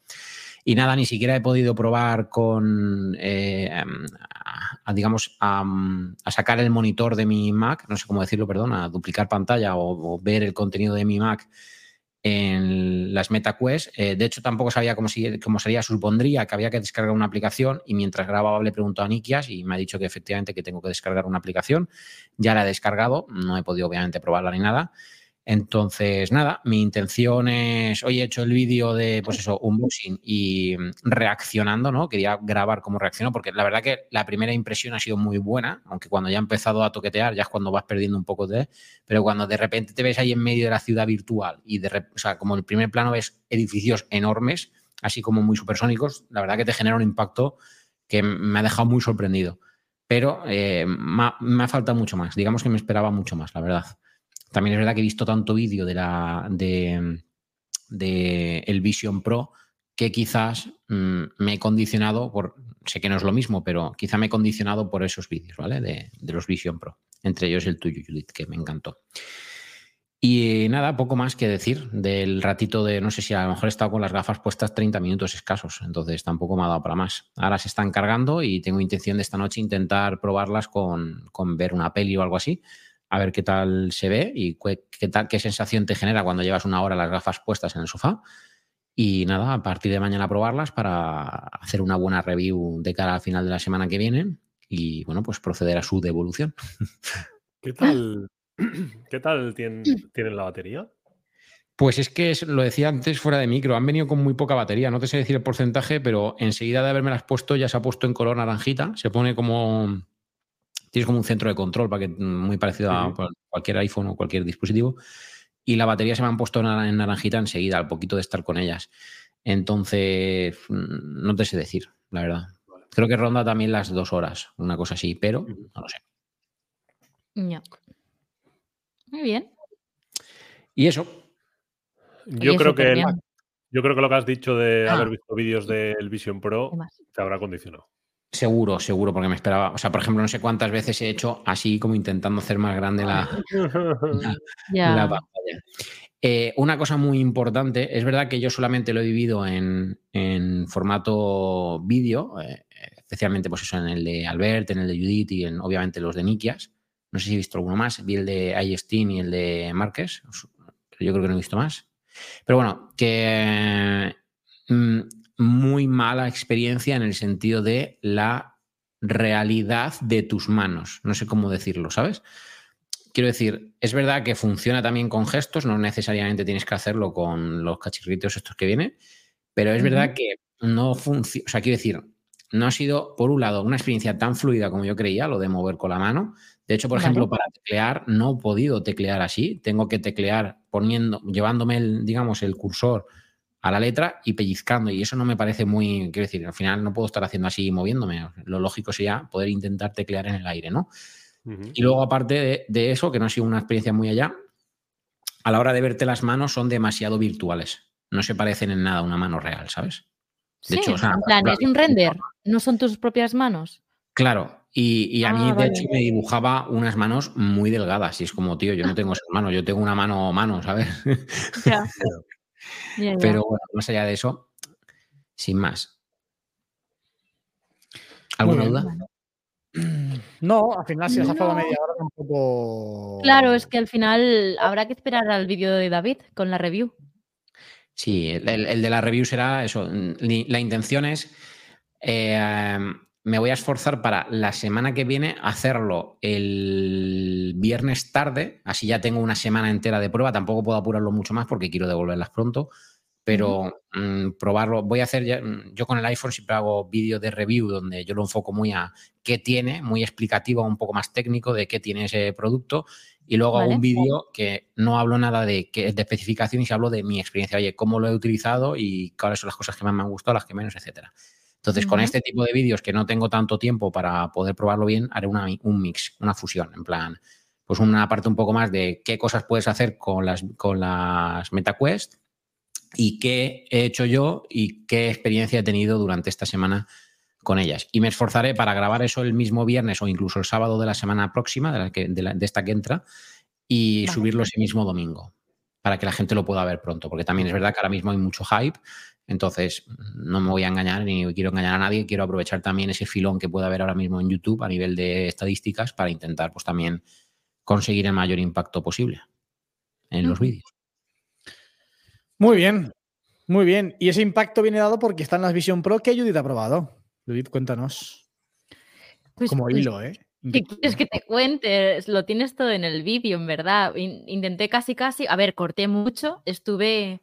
Y nada, ni siquiera he podido probar con, eh, digamos, a, sacar el monitor de mi Mac, no sé cómo decirlo, perdón, a duplicar pantalla o ver el contenido de mi Mac en las MetaQuest. Eh, de hecho, tampoco sabía cómo, cómo, sería. Supondría que había que descargar una aplicación y mientras grababa le preguntó a Nikias y me ha dicho que efectivamente que tengo que descargar una aplicación. Ya la he descargado, no he podido obviamente probarla ni nada. Entonces, nada, mi intención es, hoy he hecho el vídeo de, pues eso, unboxing y reaccionando, ¿no? Quería grabar cómo reacciono, porque la verdad que la primera impresión ha sido muy buena, aunque cuando ya he empezado a toquetear ya es cuando vas perdiendo un poco de, pero cuando de repente te ves ahí en medio de la ciudad virtual y de, o sea, como el primer plano ves edificios enormes, así como muy supersónicos, la verdad que te genera un impacto que me ha dejado muy sorprendido. Pero eh, me ha faltado mucho más, digamos que me esperaba mucho más, la verdad. También es verdad que he visto tanto vídeo de la de, el Vision Pro que quizás mm, me he condicionado por, sé que no es lo mismo, pero quizá me he condicionado por esos vídeos, ¿vale? De, los Vision Pro. Entre ellos el tuyo, Judith, que me encantó. Y nada, poco más que decir del ratito de, no sé si a lo mejor he estado con las gafas puestas 30 minutos escasos, entonces tampoco me ha dado para más. Ahora se están cargando y tengo intención de esta noche intentar probarlas con, con ver una peli o algo así, a ver qué tal se ve y qué, tal, qué sensación te genera cuando llevas una hora las gafas puestas en el sofá. Y nada, a partir de mañana probarlas para hacer una buena review de cara al final de la semana que viene y bueno, pues proceder a su devolución. ¿Qué tal, ¿qué tal tienen, tienen la batería? Pues es que lo decía antes fuera de micro, han venido con muy poca batería, no te sé decir el porcentaje, pero enseguida de haberme las puesto ya se ha puesto en color naranjita, se pone como tienes como un centro de control para que, mm, muy parecido a cualquier iPhone o cualquier dispositivo. Y la batería se me han puesto en naranjita enseguida, al poquito de estar con ellas. Entonces, mm, no te sé decir, la verdad. Creo que ronda también las dos horas, una cosa así, pero no lo sé. Muy bien. Y eso, Yo creo, que el- yo creo que lo que has dicho de Ah. haber visto vídeos del Vision Pro te habrá condicionado. Seguro, seguro, porque me esperaba. O sea, por ejemplo, no sé cuántas veces he hecho así como intentando hacer más grande la, la- Ya. la pantalla. Eh, una cosa muy importante, es verdad que yo solamente lo he vivido en, en formato vídeo, eh, especialmente pues eso en el de Albert, en el de Judith y en obviamente los de Nikias. No sé si he visto alguno más, vi el de Ayestin y el de Márquez, pero yo creo que no he visto más. Pero bueno, que mm, muy mala experiencia en el sentido de la realidad de tus manos. No sé cómo decirlo, ¿sabes? Quiero decir, es verdad que funciona también con gestos, no necesariamente tienes que hacerlo con los cachirritos estos que vienen, pero es verdad que no funciona, o sea, quiero decir, no ha sido, por un lado, una experiencia tan fluida como yo creía, lo de mover con la mano. De hecho, por Vale. ejemplo, para teclear no he podido teclear así, tengo que teclear poniendo, llevándome el, digamos, el cursor a la letra y pellizcando, y eso no me parece muy, quiero decir, al final no puedo estar haciendo así moviéndome. Lo lógico sería poder intentar teclear en el aire, ¿no? Y luego, aparte de, de eso, que no ha sido una experiencia muy allá, a la hora de verte las manos son demasiado virtuales. No se parecen en nada a una mano real, ¿sabes? Sí, De hecho, o sea, en plan, claro, es un render, no son tus propias manos. Claro. Y, y a mí, Ah, de vale. hecho, me dibujaba unas manos muy delgadas. Y es como, tío, yo no tengo esas manos, yo tengo una mano mano, ¿sabes? Ya. Pero bueno, más allá de eso, sin más. ¿Alguna duda? No, al final si has zafado No. media hora tampoco. Claro, es que al final habrá que esperar al vídeo de David con la review. Sí, el, de la review será eso. mm, La intención es. eh, me voy a esforzar para la semana que viene hacerlo el viernes tarde, así ya tengo una semana entera de prueba. Tampoco puedo apurarlo mucho más porque quiero devolverlas pronto, pero mm, probarlo. Voy a hacer, ya- mm, yo con el iPhone siempre hago vídeo de review donde yo lo enfoco muy a qué tiene, muy explicativo, un poco más técnico de qué tiene ese producto. Y luego hago un vídeo que no hablo nada de, qué- de especificaciones, hablo de mi experiencia, oye, cómo lo he utilizado y cuáles son las cosas que más me han gustado, las que menos, etcétera. Entonces, con este tipo de vídeos que no tengo tanto tiempo para poder probarlo bien, haré una- un mix, una fusión, en plan, pues una parte un poco más de qué cosas puedes hacer con las, con las MetaQuest y qué he hecho yo y qué experiencia he tenido durante esta semana con ellas. Y me esforzaré para grabar eso el mismo viernes o incluso el sábado de la semana próxima, de, la que- de la- de esta que entra, y Vale. subirlo ese mismo domingo, para que la gente lo pueda ver pronto, porque también es verdad que ahora mismo hay mucho hype, entonces no me voy a engañar ni quiero engañar a nadie, quiero aprovechar también ese filón que puede haber ahora mismo en YouTube a nivel de estadísticas para intentar pues también conseguir el mayor impacto posible en los vídeos. Muy bien, muy bien. Y ese impacto viene dado porque están las Vision Pro que Judith ha probado. Judith, cuéntanos. Pues, Como pues, hilo, ¿eh? ¿Qué quieres que te cuente? Lo tienes todo en el vídeo, en verdad. In- Intenté casi, casi. A ver, corté mucho. Estuve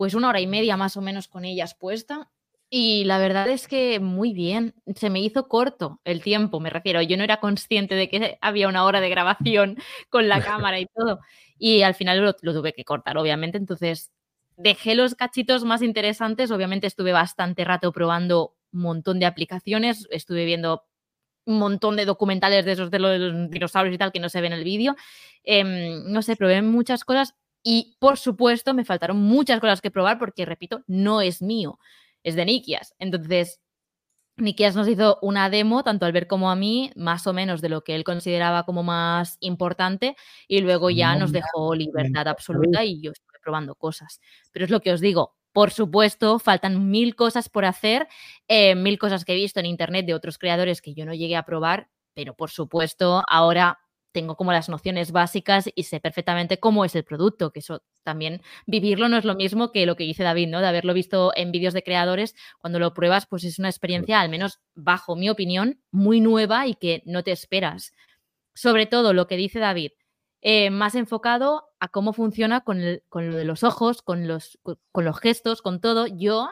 pues una hora y media más o menos con ellas puesta. Y la verdad es que muy bien. Se me hizo corto el tiempo, me refiero. Yo no era consciente de que había una hora de grabación con la cámara y todo. Y al final lo, lo tuve que cortar, obviamente. Entonces dejé los cachitos más interesantes. Obviamente estuve bastante rato probando un montón de aplicaciones. Estuve viendo un montón de documentales de esos de los dinosaurios y tal que no se ve en el vídeo. Em, no sé, probé muchas cosas y por supuesto me faltaron muchas cosas que probar porque, repito, no es mío, es de Nikias. Entonces, Nikias nos hizo una demo, tanto al ver como a mí, más o menos de lo que él consideraba como más importante y luego ya nos dejó libertad absoluta y yo estuve probando cosas. Pero es lo que os digo, por supuesto, faltan mil cosas por hacer, eh, mil cosas que he visto en internet de otros creadores que yo no llegué a probar, pero por supuesto, ahora tengo como las nociones básicas y sé perfectamente cómo es el producto, que eso también vivirlo no es lo mismo que lo que dice David, ¿no? De haberlo visto en vídeos de creadores, cuando lo pruebas, pues es una experiencia, al menos bajo mi opinión, muy nueva y que no te esperas. Sobre todo lo que dice David, eh, más enfocado a cómo funciona con, el, con, lo de los ojos, con los, con los gestos, con todo. Yo,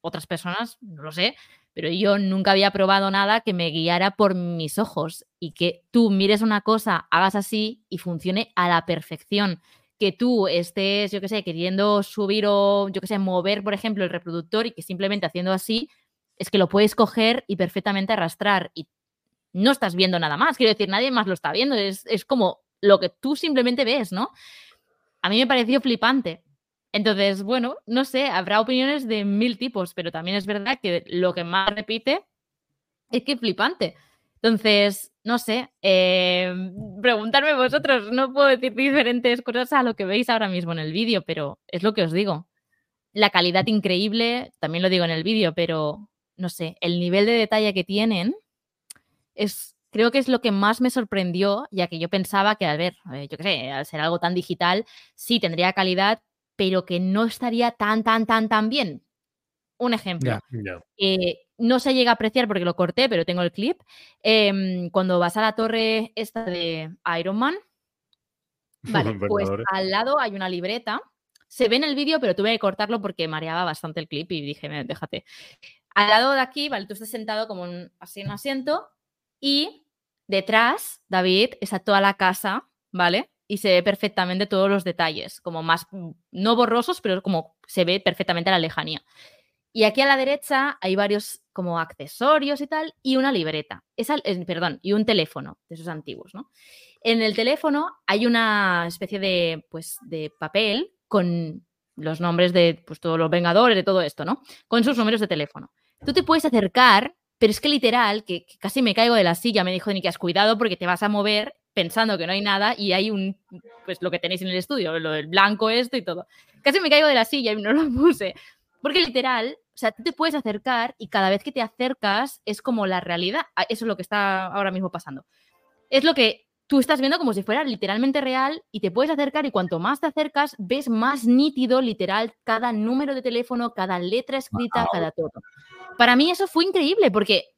otras personas, no lo sé, pero yo nunca había probado nada que me guiara por mis ojos y que tú mires una cosa, hagas así y funcione a la perfección. Que tú estés, yo qué sé, queriendo subir o, yo qué sé, mover, por ejemplo, el reproductor y que simplemente haciendo así es que lo puedes coger y perfectamente arrastrar y no estás viendo nada más. Quiero decir, nadie más lo está viendo. Es, es como lo que tú simplemente ves, ¿no? A mí me pareció flipante. Entonces, bueno, no sé, habrá opiniones de mil tipos, pero también es verdad que lo que más repite es que flipante. Entonces, no sé, eh, preguntarme vosotros, no puedo decir diferentes cosas a lo que veis ahora mismo en el vídeo, pero es lo que os digo. La calidad increíble, también lo digo en el vídeo, pero no sé, el nivel de detalle que tienen es, creo que es lo que más me sorprendió, ya que yo pensaba que, a ver, eh, yo qué sé, al ser algo tan digital, sí tendría calidad, pero que no estaría tan, tan, tan, tan bien. Un ejemplo. Eh, no se llega a apreciar porque lo corté, pero tengo el clip. em, cuando vas a la torre esta de Iron Man, vale, pues al lado hay una libreta. Se ve en el vídeo, pero tuve que cortarlo porque mareaba bastante el clip y dije, "Me- déjate. Al lado de aquí, vale, tú estás sentado como en- así en un asiento y detrás, David, está toda la casa, ¿vale? Y se ve perfectamente todos los detalles, como más, mm, no borrosos, pero como se ve perfectamente la lejanía. Y aquí a la derecha hay varios como accesorios y tal, y una libreta. Esa, eh, perdón, y un teléfono de esos antiguos, ¿no? En el teléfono hay una especie de, pues, de papel con los nombres de pues, todos los vengadores, de todo esto, ¿no? Con sus números de teléfono. Tú te puedes acercar, pero es que literal, que, que casi me caigo de la silla, me dijo Nikias, cuidado porque te vas a mover pensando que no hay nada y hay un, pues lo que tenéis en el estudio, lo del blanco esto y todo. Casi me caigo de la silla y no lo puse. Porque literal, o sea, tú te puedes acercar y cada vez que te acercas es como la realidad. Ah, Eso es lo que está ahora mismo pasando. Es lo que tú estás viendo como si fuera literalmente real y te puedes acercar y cuanto más te acercas, ves más nítido, literal, cada número de teléfono, cada letra escrita, cada todo. Para mí eso fue increíble porque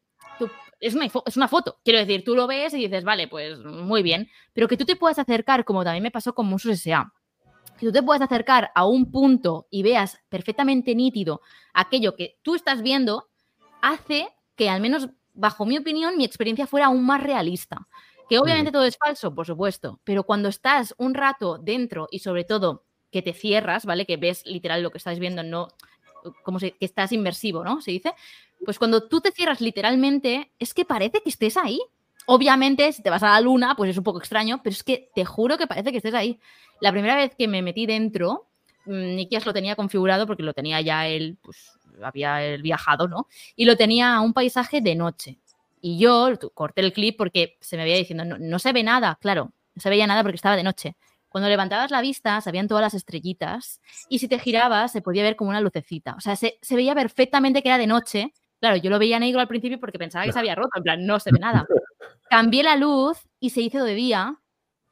es, una, es una foto. Quiero decir, tú lo ves y dices, vale, pues muy bien. Pero que tú te puedas acercar, como también me pasó con Musos S.A., que tú te puedas acercar a un punto y veas perfectamente nítido aquello que tú estás viendo, hace que, al menos bajo mi opinión, mi experiencia fuera aún más realista. Que obviamente todo es falso, por supuesto, pero cuando estás un rato dentro y sobre todo que te cierras, ¿vale? Que ves literal lo que estás viendo, no como se, que estás inmersivo, ¿no? Se dice. Pues cuando tú te cierras literalmente, es que parece que estés ahí. Obviamente, si te vas a la luna, pues es un poco extraño, pero es que te juro que parece que estés ahí. La primera vez que me metí dentro, mm, Nikias lo tenía configurado porque lo tenía ya él, pues había él viajado, ¿no? Y lo tenía a un paisaje de noche. Y yo corté el clip porque se me veía diciendo, no, no se ve nada, claro, no se veía nada porque estaba de noche. Cuando levantabas la vista, se veían todas las estrellitas y si te girabas se podía ver como una lucecita. O sea, se, se veía perfectamente que era de noche. Claro, yo lo veía negro al principio porque pensaba que se había roto, en plan, no se ve nada. Cambié la luz y se hizo de día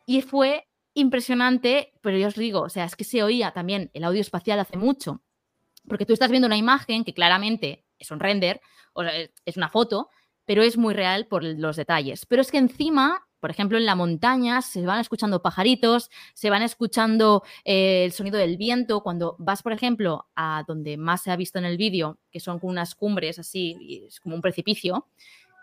y fue impresionante, pero yo os digo, o sea, es que se oía también el audio espacial hace mucho, porque tú estás viendo una imagen que claramente es un render, o sea, es- es una foto, pero es muy real por los detalles. Pero es que encima, por ejemplo, en la montaña se van escuchando pajaritos, se van escuchando eh, el sonido del viento. Cuando vas, por ejemplo, a donde más se ha visto en el vídeo, que son unas cumbres así, y es como un precipicio,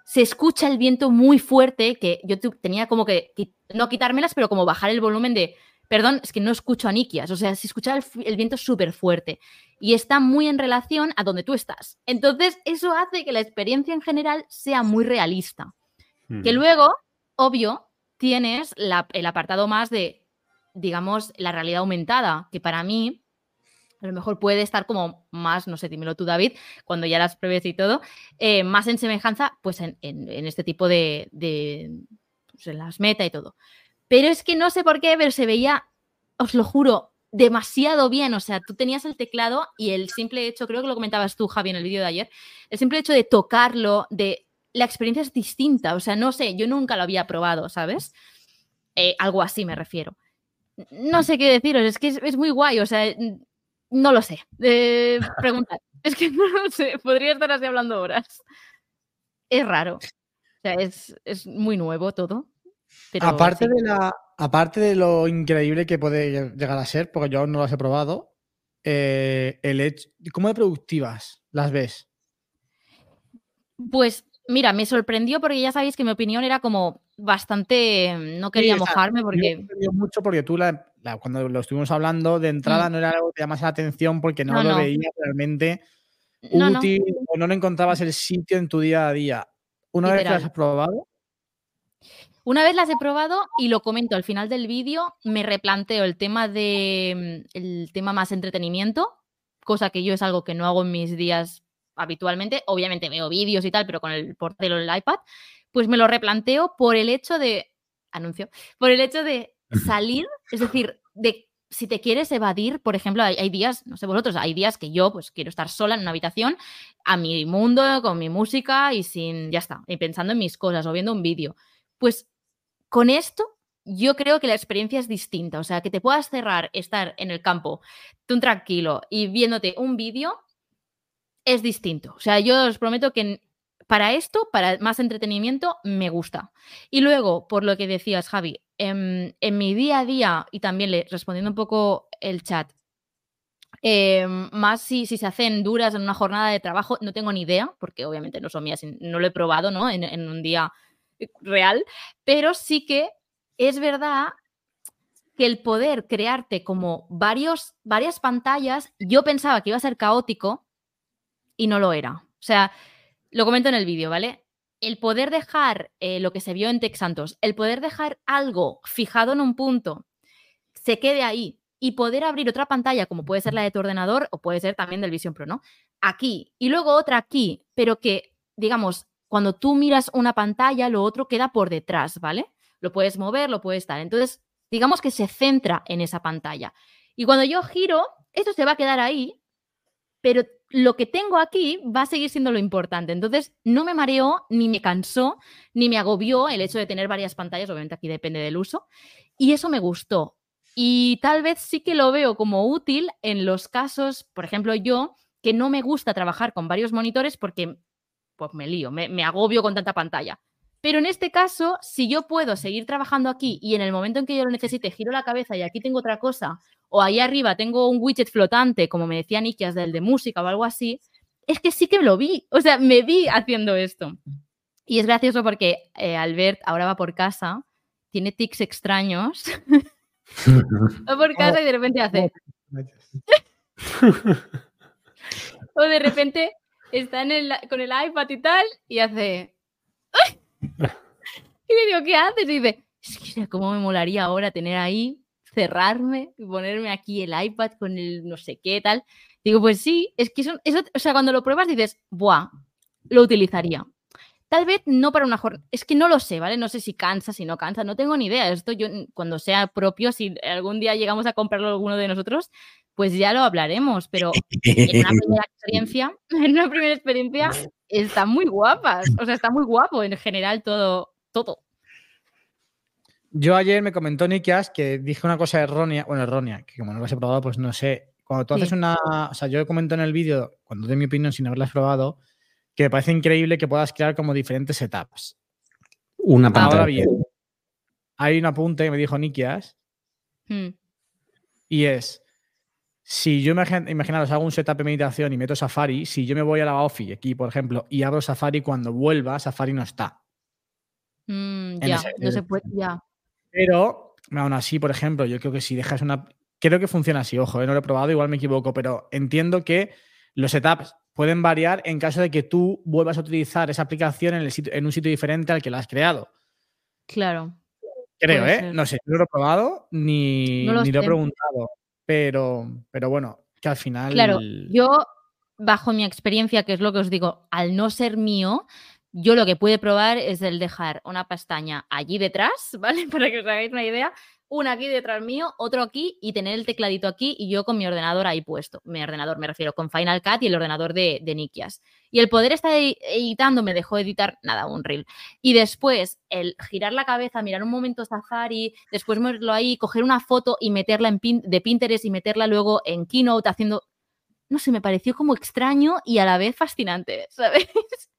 se escucha el viento muy fuerte, que yo tenía como que, no quitármelas, pero como bajar el volumen de, perdón, es que no escucho a Nikias, o sea, se escucha el, el viento súper fuerte y está muy en relación a donde tú estás. Entonces, eso hace que la experiencia en general sea muy realista. Que luego, obvio, tienes la- el apartado más de, digamos, la realidad aumentada, que para mí a lo mejor puede estar como más, no sé, dímelo tú, David, cuando ya las pruebes y todo, eh, más en semejanza, pues en, este tipo de, de pues, en las meta y todo. Pero es que no sé por qué, pero se veía, os lo juro, demasiado bien. O sea, tú tenías el teclado y el simple hecho, creo que lo comentabas tú, Javi, en el vídeo de ayer, el simple hecho de tocarlo, de la experiencia es distinta. O sea, no sé, yo nunca lo había probado, ¿sabes? Eh, algo así me refiero. No sé qué deciros, es que es, es muy guay, o sea, no lo sé. Eh, preguntad. es que no lo sé, podría estar así hablando horas. Es raro. O sea, es, es muy nuevo todo. Pero aparte, sí. de la, aparte de lo increíble que puede llegar a ser, porque yo aún no las he probado, eh, el hecho, ¿cómo de productivas las ves? Pues mira, me sorprendió porque ya sabéis que mi opinión era como bastante. No quería mojarme Yo me porque. sorprendió mucho porque tú, la- la- cuando lo estuvimos hablando de entrada, no era algo que llamase la atención porque no, Mm. No, lo no. veía realmente No, útil o no le encontrabas el sitio en tu día a día. Una vez que las has probado, Una vez las he probado y lo comento al final del vídeo, me replanteo el tema de mm, el tema más entretenimiento, cosa que yo es algo que no hago en mis días habitualmente. Obviamente veo vídeos y tal, pero con el portátil o el iPad, pues me lo replanteo por el hecho de anuncio, por el hecho de salir, es decir, de si te quieres evadir, por ejemplo, hay, hay días, no sé vosotros, hay días que yo pues quiero estar sola en una habitación a mi mundo, con mi música y sin, ya está, y pensando en mis cosas o viendo un vídeo. Pues con esto yo creo que la experiencia es distinta. O sea, que te puedas cerrar, estar en el campo, tú tranquilo y viéndote un vídeo, es distinto. O sea, yo os prometo que para esto, para más entretenimiento, me gusta. Y luego, por lo que decías, Javi, en, en mi día a día, y también le, respondiendo un poco el chat, eh, más si, se hacen duras en una jornada de trabajo, no tengo ni idea, porque obviamente no son mías, no lo he probado ¿no? en, en un día real, pero sí que es verdad que el poder crearte como varios, varias pantallas, yo pensaba que iba a ser caótico y no lo era. O sea, lo comento en el vídeo, ¿vale? El poder dejar eh, lo que se vio en Tech Santos, el poder dejar algo fijado en un punto, se quede ahí y poder abrir otra pantalla, como puede ser la de tu ordenador o puede ser también del Vision Pro, ¿no? Aquí y luego otra aquí, pero que, digamos, cuando tú miras una pantalla, lo otro queda por detrás, ¿vale? Lo puedes mover, lo puedes estar. Entonces, digamos que se centra en esa pantalla. Y cuando yo giro, esto se va a quedar ahí, pero lo que tengo aquí va a seguir siendo lo importante. Entonces, no me mareó, ni me cansó, ni me agobió el hecho de tener varias pantallas, obviamente aquí depende del uso, y eso me gustó. Y tal vez sí que lo veo como útil en los casos, por ejemplo, yo, que no me gusta trabajar con varios monitores porque pues me lío, me, me agobio con tanta pantalla. Pero en este caso, si yo puedo seguir trabajando aquí y en el momento en que yo lo necesite giro la cabeza y aquí tengo otra cosa, o ahí arriba tengo un widget flotante, como me decía Nikias del de música o algo así, es que sí que lo vi, o sea, me vi haciendo esto. Y es gracioso porque eh, Albert ahora va por casa, tiene tics extraños, va por casa y de repente hace, o de repente está en el- con el iPad y tal y hace... Y le digo, ¿qué haces? Y dice, es que cómo me molaría ahora tener ahí, cerrarme y ponerme aquí el iPad con el no sé qué tal. Digo, pues sí, es que eso- o sea, cuando lo pruebas dices, ¡buah! Lo utilizaría. Tal vez no para una jornada, es que no lo sé, ¿vale? No sé si cansa, si no cansa, no tengo ni idea. Esto yo, cuando sea propio, si algún día llegamos a comprarlo alguno de nosotros, pues ya lo hablaremos, pero en una primera experiencia, en una primera experiencia, está muy guapas. O sea, está muy guapo en general todo, todo. Yo ayer me comentó Nikias que dije una cosa errónea, bueno, errónea, que como no lo has probado, pues no sé. Cuando tú Sí. haces una. O sea, yo comento en el vídeo, cuando doy mi opinión sin haberlas probado, que me parece increíble que puedas crear como diferentes setups. Una pantalla. Ahora bien, hay un apunte que me dijo Nikias Mm, y es. Si yo imagin- imaginaros hago un setup de meditación y meto Safari, si yo me voy a la Office aquí, por ejemplo, y abro Safari, cuando vuelva, Safari no está. mm, ya, ese- no se puede, ya. Pero, aún así, por ejemplo, yo creo que si dejas una. Creo que funciona así, ojo, eh, no lo he probado, igual me equivoco, pero entiendo que los setups pueden variar en caso de que tú vuelvas a utilizar esa aplicación en, el sitio- en un sitio diferente al que la has creado. Claro. Creo, ¿eh? ser. No sé, no lo he probado ni, No lo ni lo he preguntado, pero, pero bueno, que al final. Claro, yo, bajo mi experiencia, que es lo que os digo, al no ser mío, yo lo que pude probar es el dejar una pestaña allí detrás, ¿vale? Para que os hagáis una idea, una aquí detrás mío, otro aquí y tener el tecladito aquí y yo con mi ordenador ahí puesto. Mi ordenador me refiero con Final Cut y el ordenador de, de Nikias. Y el poder estar edi- editando me dejó editar nada, un reel. Y después el girar la cabeza, mirar un momento Safari, después moverlo ahí, coger una foto y meterla en pin- de Pinterest y meterla luego en Keynote haciendo no sé, me pareció como extraño y a la vez fascinante, ¿sabes? Es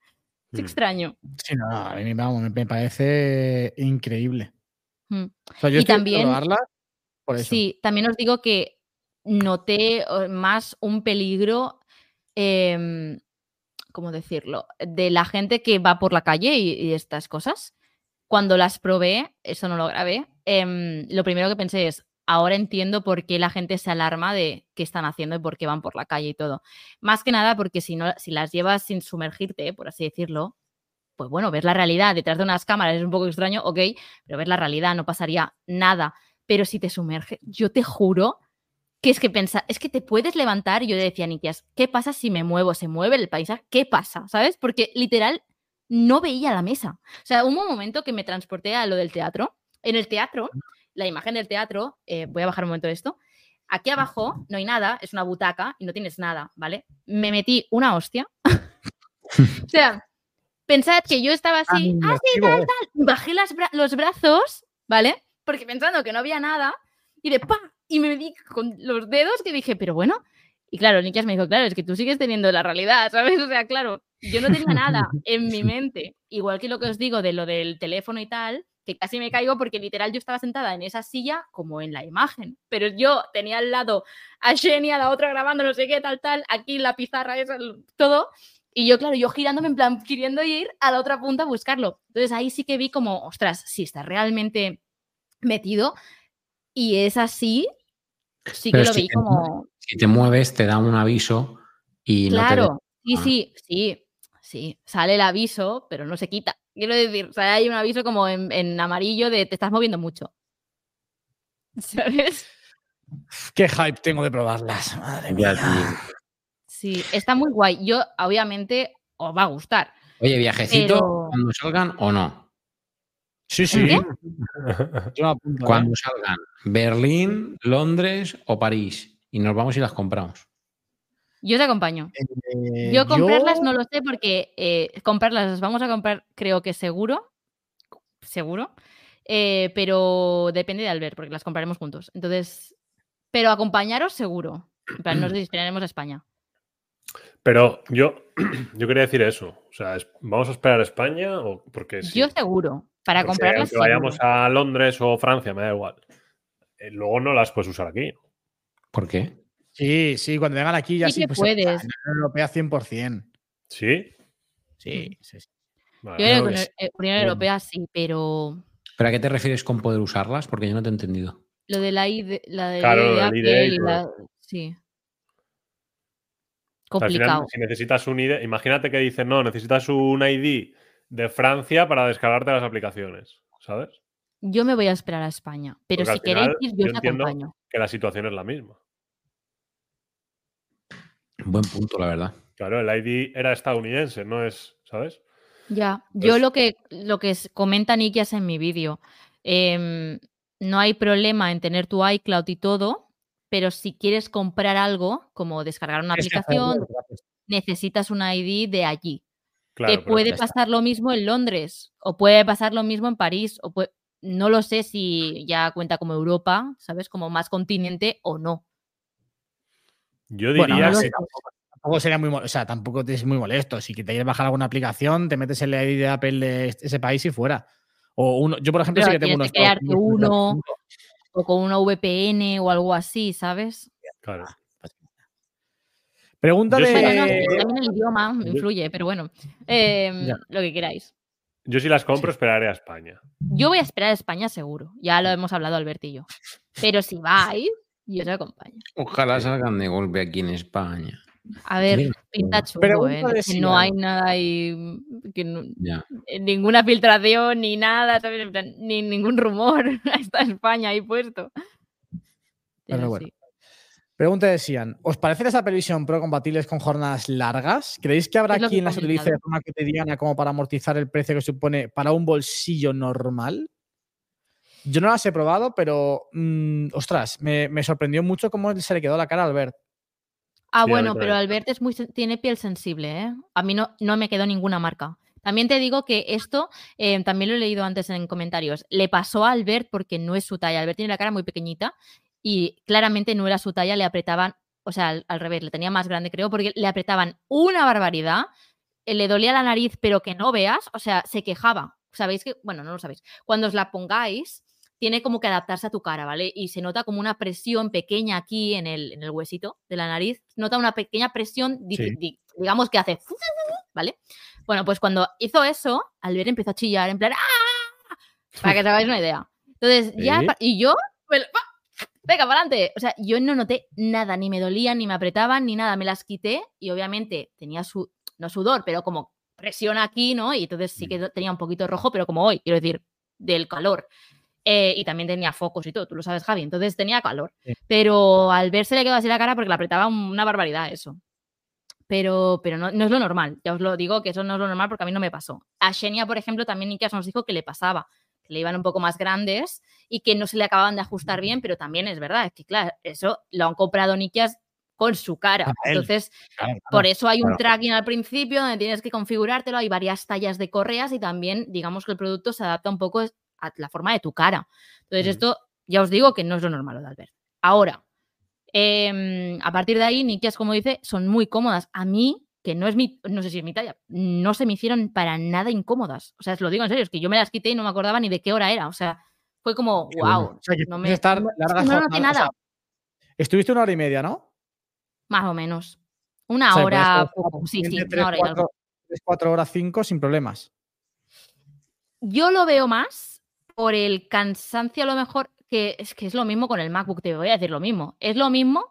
Mm. extraño. Sí, no, a mí vamos, me parece increíble. Mm. O sea, yo Y también- probarla por eso. Sí, también os digo que noté eh, más un peligro, em, ¿cómo decirlo? De la gente que va por la calle y, y estas cosas. Cuando las probé, eso no lo grabé, em, lo primero que pensé es, ahora entiendo por qué la gente se alarma de qué están haciendo y por qué van por la calle y todo. Más que nada porque si, no, si las llevas sin sumergirte, por así decirlo, pues bueno, ver la realidad detrás de unas cámaras es un poco extraño, ok, pero ver la realidad no pasaría nada. Pero si te sumerges, yo te juro que es que pensa, es que te puedes levantar y yo le decía a Nikias, ¿qué pasa si me muevo? ¿Se mueve el paisaje? ¿Qué pasa? ¿Sabes? Porque literal no veía la mesa. O sea, hubo un momento que me transporté a lo del teatro. En el teatro, la imagen del teatro, eh, voy a bajar un momento de esto. Aquí abajo no hay nada, es una butaca y no tienes nada, ¿vale? Me metí una hostia. o sea, pensad que yo estaba así, Ah, así, negativo, tal, eh. tal. Bajé las bra- los brazos, ¿vale? Porque pensando que no había nada, y de pa, y me di con los dedos que dije, pero bueno. Y claro, Nikias me dijo, claro, es que tú sigues teniendo la realidad, ¿sabes? O sea, claro, yo no tenía nada en mi mente. Igual que lo que os digo de lo del teléfono y tal, que casi me caigo porque literal yo estaba sentada en esa silla como en la imagen. Pero yo tenía al lado a Jenny, a la otra grabando no sé qué, tal, tal, aquí la pizarra, esa, todo. Y yo, claro, yo girándome en plan, queriendo ir a la otra punta a buscarlo. Entonces ahí sí que vi como, ostras, si está realmente metido y es así, sí que Pero lo si vi te como... Si te mueves, te da un aviso y no te Claro, sí, Ah. sí, sí, sí, sale el aviso, pero no se quita. Quiero decir, o sea, hay un aviso como en, en amarillo de te estás moviendo mucho. ¿Sabes? Qué hype tengo de probarlas. Madre Ya, mía. Sí, está muy guay. Yo, obviamente, os va a gustar. Oye, viajecito, Pero- cuando salgan o no. Sí, sí. qué? Yo me apunto, ¿eh? Cuando salgan Berlín, Londres o París. Y nos vamos y las compramos. Yo os acompaño. Eh, Yo comprarlas no lo sé porque eh, comprarlas las vamos a comprar, creo que seguro. Seguro. eh, pero depende de Albert, porque las compraremos juntos. Entonces, pero acompañaros seguro. En plan, nos destinaremos a España. Pero yo, yo quería decir eso. O sea, es- ¿vamos a esperar a España? O porque Yo seguro. Para porque comprarlas. aunque vayamos a Londres o Francia, me da igual. Eh, luego no las puedes usar aquí. ¿Por qué? Sí, sí, cuando vengan aquí ya Sí sí. que pues, puedes. La Unión Europea 100%. ¿Sí? Sí, sí, sí. Vale. Yo creo que con sí. la Unión Bueno. Europea sí, pero ¿Pero a qué te refieres con poder usarlas? Porque yo no te he entendido. lo de la ID, la de, Claro, de Apple ID y la- eso. Al final, si necesitas un ID, imagínate que dicen, no, necesitas un ID de Francia para descargarte las aplicaciones, ¿sabes? Yo me voy a esperar a España, pero Porque si queréis final ir, yo yo os entiendo- acompaño. Que la situación es la misma. Buen punto, la verdad. Claro, el ID era estadounidense, no es, ¿sabes? Ya, Pues yo lo que, lo que comenta Nikias en mi vídeo, em, no hay problema en tener tu iCloud y todo, pero si quieres comprar algo, como descargar una aplicación, necesitas un ID de allí. Claro, que puede pasar lo mismo en Londres, o puede pasar lo mismo en París, o no lo sé si ya cuenta como Europa, ¿sabes? Como más continente o no. yo Bueno, diría no que sé, tampoco, sería muy, o sea, tampoco es muy molesto. Si te quieres bajar alguna aplicación, te metes el ID de Apple de ese país y fuera. O uno, yo, por ejemplo, Pero sí que tengo unos. que crearte uno. O con una VPN o algo así, ¿sabes? Claro. Pregunta Yo de. sí Bueno, no, sí, también el idioma influye, pero bueno, em, lo que queráis. Yo si las compro esperaré a España. Yo voy a esperar a España seguro, ya lo hemos hablado Albert y yo. Pero si vais, yo os acompaño. Ojalá salgan de golpe aquí en España. A ver, pinta chungo, ¿eh? de Que no hay nada ahí, que no- Ya. eh, ninguna filtración ni nada, ni ningún rumor está España ahí puesto. Pero bueno. sí. Pregunta de Sian. ¿Os parece las Apple Vision Pro compatibles con jornadas largas? ¿Creéis que habrá que quien las utilice de forma cotidiana como para amortizar el precio que supone para un bolsillo normal? Yo no las he probado, pero mm, ostras, me, me sorprendió mucho cómo se le quedó la cara a Albert. Ah, bueno, pero Albert es muy, tiene piel sensible, ¿eh? A mí no, no me quedó ninguna marca. También te digo que esto, eh, también lo he leído antes en comentarios, le pasó a Albert porque no es su talla. Albert tiene la cara muy pequeñita y claramente no era su talla, le apretaban, o sea, al, al revés, le tenía más grande, creo, porque le apretaban una barbaridad, eh, le dolía la nariz, pero que no veas, o sea, se quejaba. Sabéis que, bueno, no lo sabéis. Cuando os la pongáis, tiene como que adaptarse a tu cara, ¿vale? Y se nota como una presión pequeña aquí en el, en el huesito de la nariz. Nota una pequeña presión, Sí. digamos que hace, ¿vale? Bueno, pues cuando hizo eso, Albert empezó a chillar en plan, ¡ah! Para que te hagáis una idea. Entonces, ya, y yo, me venga, para adelante. O sea, yo no noté nada, ni me dolían, ni me apretaban, ni nada. Me las quité y obviamente tenía su, no sudor, pero como presión aquí, ¿no? Y entonces sí que tenía un poquito rojo, pero como hoy, quiero decir, del calor. Eh, y también tenía focos y todo, tú lo sabes, Javi. Entonces tenía calor. Sí. Pero al verse le quedó así la cara porque le apretaba una barbaridad eso. Pero, pero no, no es lo normal. Ya os lo digo que eso no es lo normal porque a mí no me pasó. A Xenia, por ejemplo, también Nikias nos dijo que le pasaba, que le iban un poco más grandes y que no se le acababan de ajustar bien, pero también es verdad, es que claro, eso lo han comprado Nikias con su cara. Entonces, Claro, por eso hay un claro. tracking al principio donde tienes que configurártelo, hay varias tallas de correas y también digamos que el producto se adapta un poco a la forma de tu cara. Entonces Ujú. esto ya os digo que no es lo normal de Albert. Ahora, em, a partir de ahí, Nikias, como dice, son muy cómodas. A mí, que no es mi, no sé si es mi talla, no se me hicieron para nada incómodas. O sea, os lo digo en serio, es que yo me las quité y no me acordaba ni de qué hora era. O sea, fue como, wow. O sea, que no me, estar no- largas no noté jornadas, o nada, sea, estuviste una hora y media, ¿no? más o menos. Una O sea, hora, poco, sí, sí, una hora y algo. tres, cuatro horas, cinco, sin problemas. Yo lo veo más por el cansancio, a lo mejor, que es que es lo mismo con el MacBook, te voy a decir lo mismo. Es lo mismo,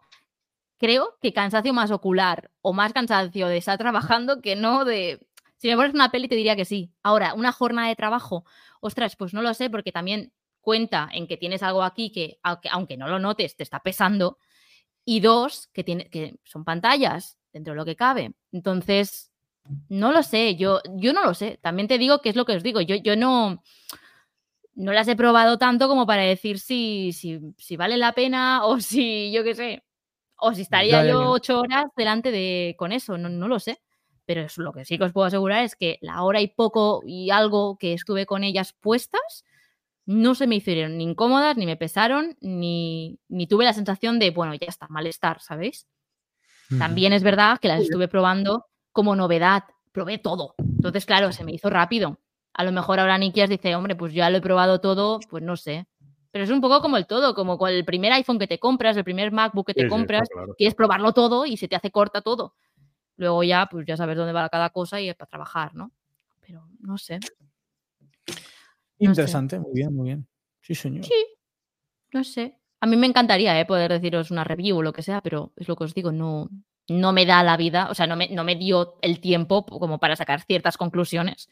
creo, que cansancio más ocular o más cansancio de estar trabajando que no de. Si me pones una peli, te diría que sí. Ahora, una jornada de trabajo, ostras, pues no lo sé, porque también cuenta en que tienes algo aquí que, aunque, no lo notes, te está pesando. Y dos, que, tiene, que son pantallas dentro de lo que cabe. Entonces, no lo sé, yo, yo no lo sé. También te digo que es lo que os digo. Yo, yo no, no las he probado tanto como para decir si, si, si vale la pena o si, yo qué sé, o si estaría Ya, yo ocho horas delante de con eso, no, no lo sé. Pero es lo que sí que os puedo asegurar es que la hora y poco y algo que estuve con ellas puestas no se me hicieron ni incómodas, ni me pesaron, ni, ni tuve la sensación de, bueno, ya está, malestar, ¿sabéis? También es verdad que las estuve probando como novedad, probé todo. Entonces, claro, se me hizo rápido. A lo mejor ahora Nikias dice, hombre, pues ya lo he probado todo, pues no sé. Pero es un poco como el todo, como con el primer iPhone que te compras, el primer MacBook que te Sí, sí, compras, claro. quieres probarlo todo y se te hace corta todo. Luego ya, pues ya sabes dónde va cada cosa y es para trabajar, ¿no? Pero no sé. No sé. Interesante, muy bien, muy bien. Sí, señor. Sí, no sé. A mí me encantaría ¿eh? poder deciros una review o lo que sea, pero es lo que os digo, no, no me da la vida, o sea, no me, no me dio el tiempo como para sacar ciertas conclusiones.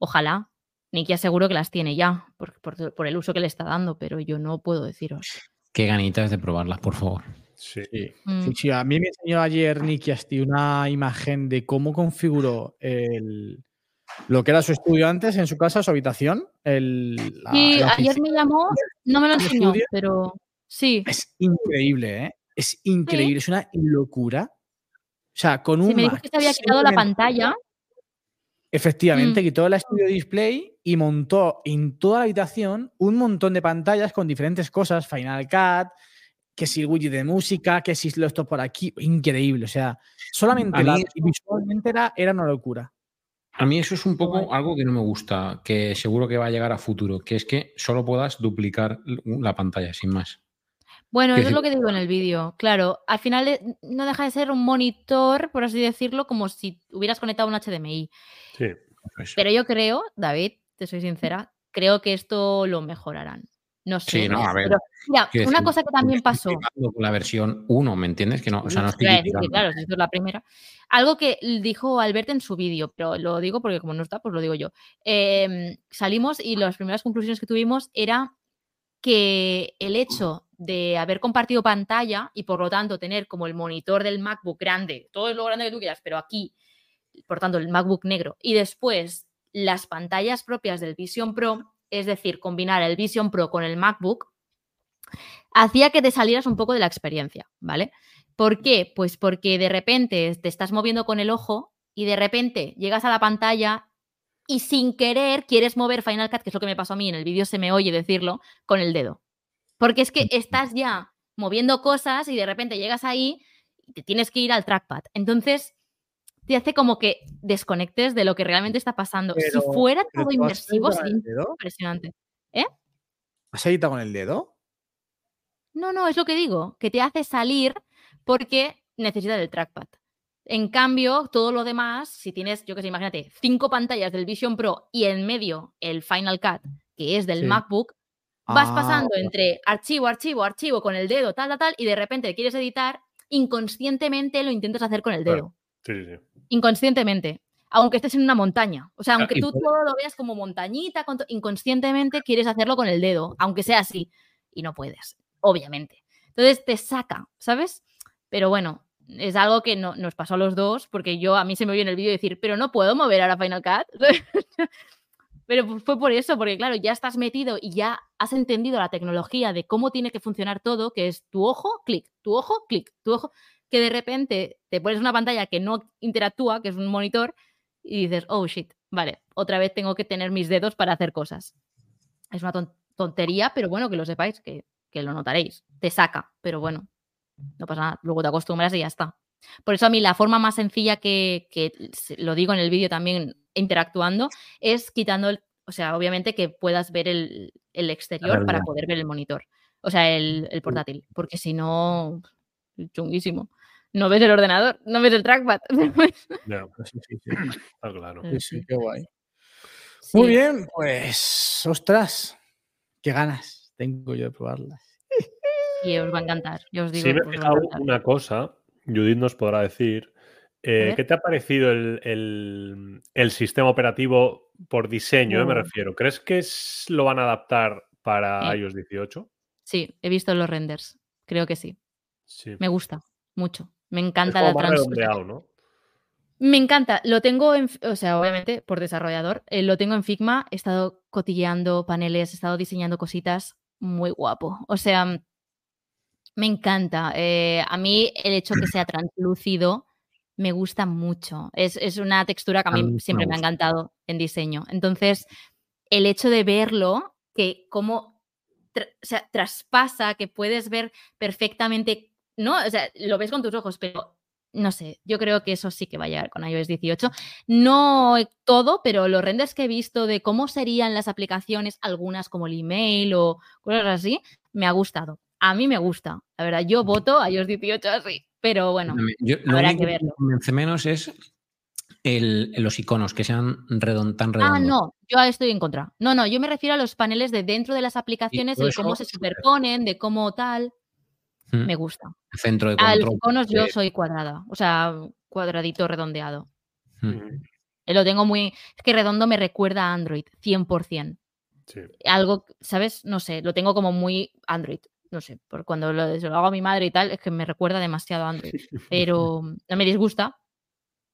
Ojalá. Niki aseguro que las tiene ya, por, por- por el uso que le está dando, pero yo no puedo deciros. Qué ganitas de probarlas, por favor. Sí. Sí. Mm. Sí, sí, a mí me enseñó ayer Nicky Asti una imagen de cómo configuró el, lo que era su estudio antes en su casa, su habitación. El, la- Sí, la ayer me llamó, no me lo ¿El enseñó, estudio? pero sí. Es increíble, ¿eh? Es increíble, es una locura. O sea, con un Sí, me dijo que se había quitado la pantalla. Efectivamente, Mm. quitó el estudio display y montó en toda la habitación un montón de pantallas con diferentes cosas, Final Cut, que si el widget de música, que si lo esto por aquí, increíble. O sea, solamente mí la- visualmente era, era una locura. A mí eso es un poco algo que no me gusta, que seguro que va a llegar a futuro, que es que solo puedas duplicar la pantalla, sin más. Bueno, eso es lo que digo en el vídeo. Claro, al final eh, no deja de ser un monitor, por así decirlo, como si hubieras conectado un HDMI. Sí. Pero yo creo, David, te soy sincera, creo que esto lo mejorarán. No sé. Sí, no, a ver, pero, mira, una decir, cosa que también pasó. con la versión 1, ¿me entiendes? Que no, o sea, no estoy claro, si esto es la primera. Algo que dijo Albert en su vídeo, pero lo digo porque como no está, pues lo digo yo. Em, salimos y las primeras conclusiones que tuvimos era que el hecho de haber compartido pantalla y por lo tanto tener como el monitor del MacBook grande, todo lo grande que tú quieras, pero aquí, por tanto, el MacBook negro, y después las pantallas propias del Vision Pro, es decir, combinar el Vision Pro con el MacBook, hacía que te salieras un poco de la experiencia, ¿vale? ¿Por qué? Pues porque de repente te estás moviendo con el ojo y de repente llegas a la pantalla y sin querer quieres mover Final Cut, que es lo que me pasó a mí en el vídeo, se me oye decirlo, con el dedo. Porque es que estás ya moviendo cosas y de repente llegas ahí y te tienes que ir al trackpad. Entonces te hace como que desconectes de lo que realmente está pasando. Pero- si fuera todo inmersivo, sería impresionante. ¿Has editado con el dedo? No, no, es lo que digo, que te hace salir porque necesitas el trackpad. En cambio, todo lo demás, si tienes, yo que sé, imagínate, cinco pantallas del Vision Pro y en medio el Final Cut, que es del Sí. MacBook, vas Ah, pasando entre archivo, archivo, archivo con el dedo, tal, tal, tal, y de repente quieres editar, inconscientemente lo intentas hacer con el Claro. dedo. Sí, sí, sí. Inconscientemente. Aunque estés en una montaña. O sea, Claro, aunque tú todo lo veas como montañita, inconscientemente quieres hacerlo con el dedo, aunque sea así. Y no puedes, obviamente. Entonces te saca, ¿sabes? Pero bueno, es algo que no, nos pasó a los dos, porque yo a mí se me vio en el vídeo decir, pero no puedo mover ahora Final Cut. pero fu- fue por eso, porque claro, ya estás metido y ya has entendido la tecnología de cómo tiene que funcionar todo, que es tu ojo, clic, tu ojo, clic, tu ojo, que de repente te pones una pantalla que no interactúa, que es un monitor, y dices, oh shit, vale, otra vez tengo que tener mis dedos para hacer cosas. Es una ton- tontería, pero bueno, que lo sepáis, que, que lo notaréis. Te saca, pero bueno, no pasa nada. Luego te acostumbras y ya está. Por eso a mí la forma más sencilla que, que lo digo en el vídeo también interactuando es quitando, el, o sea, obviamente que puedas ver el, el exterior para poder ver el monitor, o sea, el, el portátil, porque si no, chunguísimo. No ves el ordenador, no ves el trackpad. Ya, Sí, sí, sí. está claro. Sí, sí, qué guay. Sí. Muy bien, pues, ostras, qué ganas tengo yo de probarlas. Y os va a encantar, yo os digo. Sí, me he os va a fijado encantar. una cosa, Judith nos podrá decir. Eh. ¿Qué te ha parecido el, el- el sistema operativo por diseño, eh, me Uh. refiero? ¿Crees que es- lo van a adaptar para iOS 18? Sí, he visto los renders, creo que sí. Sí. Me gusta mucho. Me Es encanta como la más trans. redondeado, ¿no? Me encanta, lo tengo en, o sea, obviamente por desarrollador, eh, lo tengo en Figma, he estado cotilleando paneles, he estado diseñando cositas muy guapo. O sea, mm, me encanta. eh, a mí el hecho que sea translúcido me gusta mucho. Es, es una textura que a A mí me siempre me ha encantado en diseño. Entonces, el hecho de verlo, que como tra- o sea, traspasa, que puedes ver perfectamente, ¿no? O sea, lo ves con tus ojos, pero no sé, yo creo que eso sí que va a llegar con iOS 18. No todo, pero los renders que he visto de cómo serían las aplicaciones, algunas como el email o cosas así, me ha gustado. A mí me gusta, la verdad. Yo voto a iOS 18 así, pero bueno, Yo- lo habrá que que me verlo. convence menos es el- los iconos, que sean redon- tan redondos. Ah, no, yo estoy en contra. No, no, yo me refiero a los paneles de dentro de las aplicaciones, el cómo se superponen, de cómo tal. Mm, Me gusta. Centro de A los control. iconos yo soy cuadrada, o sea, cuadradito redondeado. mm. Eh, Lo tengo muy. Es que redondo me recuerda a Android, 100%. Sí. Algo, ¿sabes? No sé, lo tengo como muy Android. No sé, por cuando lo, se lo hago a mi madre y tal, es que me recuerda demasiado a Android. Pero no me disgusta,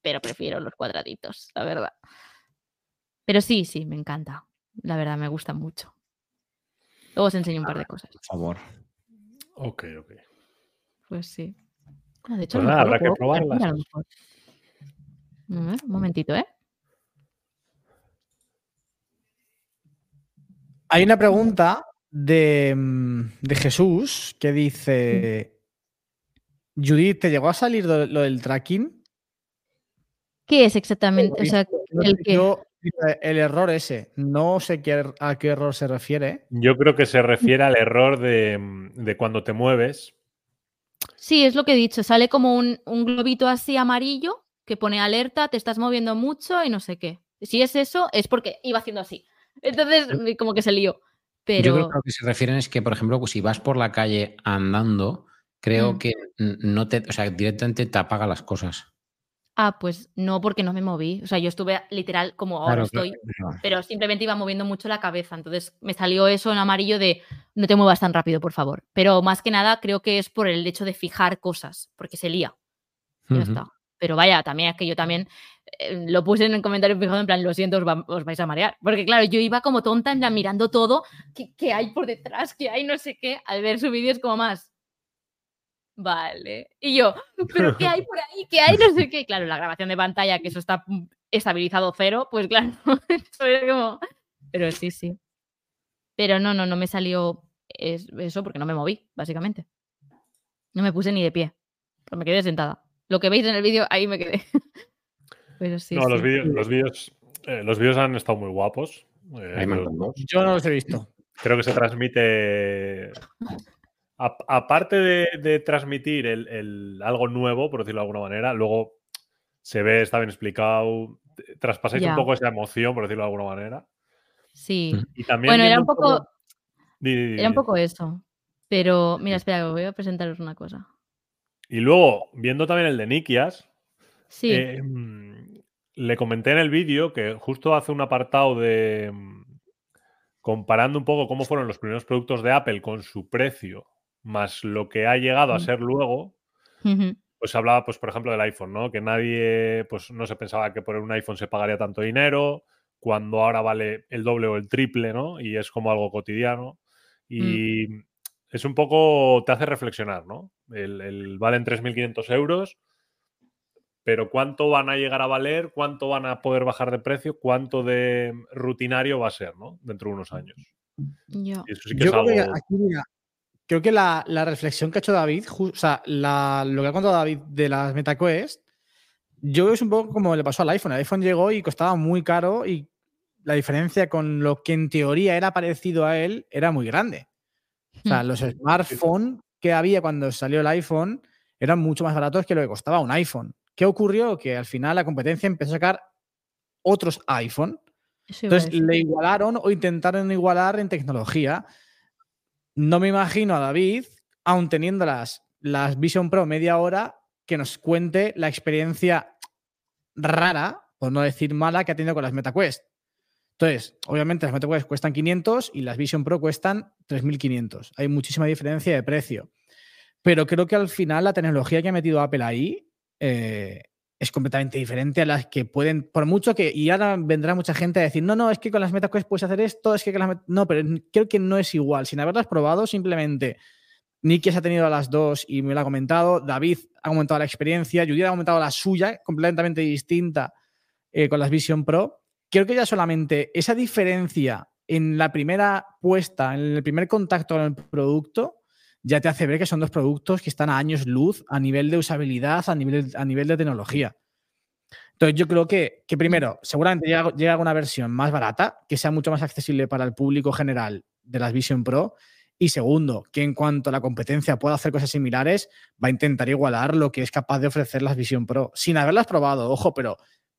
pero prefiero los cuadraditos, la verdad. Pero sí, sí, me encanta. La verdad, me gusta mucho. Luego os enseño un par de cosas. Por favor. Ok, ok. Pues sí. Ah, de hecho, Pues nada, habrá que probarlas. A ver, Un momentito, ¿eh? Hay una pregunta de, mm, de Jesús que dice: Judith, ¿te llegó a salir lo, del tracking? ¿Qué es exactamente? O sea, el que. el error ese. No sé qué, a qué error se refiere. Yo creo que se refiere al error de, mm, de cuando te mueves. Sí, es lo que he dicho. Sale como un, un globito así amarillo que pone alerta, te estás moviendo mucho y no sé qué. Si es eso, es porque iba haciendo así. Entonces, como que se lió. Pero. Yo creo que lo que se refieren es que, por ejemplo, pues, si vas por la calle andando, creo Mm. que no te, o sea, directamente te apaga las cosas. Ah, pues no, porque no me moví. O sea, yo estuve literal como ahora Claro, estoy, claro. pero simplemente iba moviendo mucho la cabeza. Entonces me salió eso en amarillo de no te muevas tan rápido, por favor. Pero más que nada creo que es por el hecho de fijar cosas, porque se lía. Ya está. Pero vaya, también es que yo también lo puse en el comentario fijado en plan, lo siento, os, va- os vais a marear. Porque claro, yo iba como tonta mirando todo, ¿qué, hay por detrás? ¿Qué hay? No sé qué. Al ver su vídeo es como más. Vale. Y yo, ¿pero qué hay por ahí? ¿Qué hay? No sé qué. Claro, la grabación de pantalla, que eso está mm, estabilizado cero, pues claro, como. Pero sí, sí. Pero no, no, no me salió es- eso porque no me moví, básicamente. No me puse ni de pie. Me quedé sentada. Lo que veis en el vídeo, ahí me quedé. Pero sí. no, los vídeos, los vídeos, eh, los vídeos han estado muy guapos. eh, los. Yo no los he visto. Creo que se transmite. a- aparte de, de transmitir el, el- algo nuevo, por decirlo de alguna manera, luego se ve, está bien explicado. Traspasáis un poco esa emoción, por decirlo de alguna manera. Sí. Y también Bueno, era un poco. Di, di, di, Era un poco eso. Pero, mira, espera, voy a presentaros una cosa. Y luego, viendo también el de Nikias, Sí, eh, mm, le comenté en el vídeo que justo hace un apartado de mm, comparando un poco cómo fueron los primeros productos de Apple con su precio, más lo que ha llegado a Mm. ser luego, pues hablaba, pues, por ejemplo, del iPhone, ¿no? Que nadie, pues, no se pensaba que por un iPhone se pagaría tanto dinero, cuando ahora vale el doble o el triple, ¿no? Y es como algo cotidiano. Y es un poco, te hace reflexionar, ¿no? El, el valen 3.500 euros, pero ¿cuánto van a llegar a valer? ¿Cuánto van a poder bajar de precio? ¿Cuánto de rutinario va a ser, ¿no? Dentro de unos años. ya. Y eso sí que Yo es creo algo... que aquí, mira, creo que la, la reflexión que ha hecho David, o sea, la- lo que ha contado David de las MetaQuest, yo creo que es un poco como le pasó al iPhone. El iPhone llegó y costaba muy caro y la diferencia con lo que en teoría era parecido a él era muy grande. O sea, Hmm. los smartphones que había cuando salió el iPhone eran mucho más baratos que lo que costaba un iPhone. ¿Qué ocurrió? Que al final la competencia empezó a sacar otros iPhone. Eso Entonces le igualaron o intentaron igualar en tecnología. No me imagino a David, aun teniendo las, las Vision Pro media hora, que nos cuente la experiencia rara, por no decir mala, que ha tenido con las MetaQuest. Entonces, obviamente las MetaQuest cuestan 500 y las Vision Pro cuestan 3.500. Hay muchísima diferencia de precio. Pero creo que al final la tecnología que ha metido Apple ahí eh, es completamente diferente a las que pueden, por mucho que, y ahora vendrá mucha gente a decir, no, no, es que con las MetaQuest puedes hacer esto, es que con las Met-". No, pero creo que no es igual. Sin haberlas probado, simplemente Nicky se ha tenido a las dos y me lo ha comentado, David ha comentado la experiencia, Judith ha comentado la suya, completamente distinta eh, con las Vision Pro. Creo que ya solamente esa diferencia en la primera puesta, en el primer contacto con el producto, ya te hace ver que son dos productos que están a años luz a nivel de usabilidad, a nivel, a nivel de tecnología. Entonces yo creo que, que primero, seguramente llega, llega una versión más barata, que sea mucho más accesible para el público general de las Vision Pro. Y segundo, que en cuanto a la competencia pueda hacer cosas similares, va a intentar igualar lo que es capaz de ofrecer las Vision Pro, sin haberlas probado, ojo, pero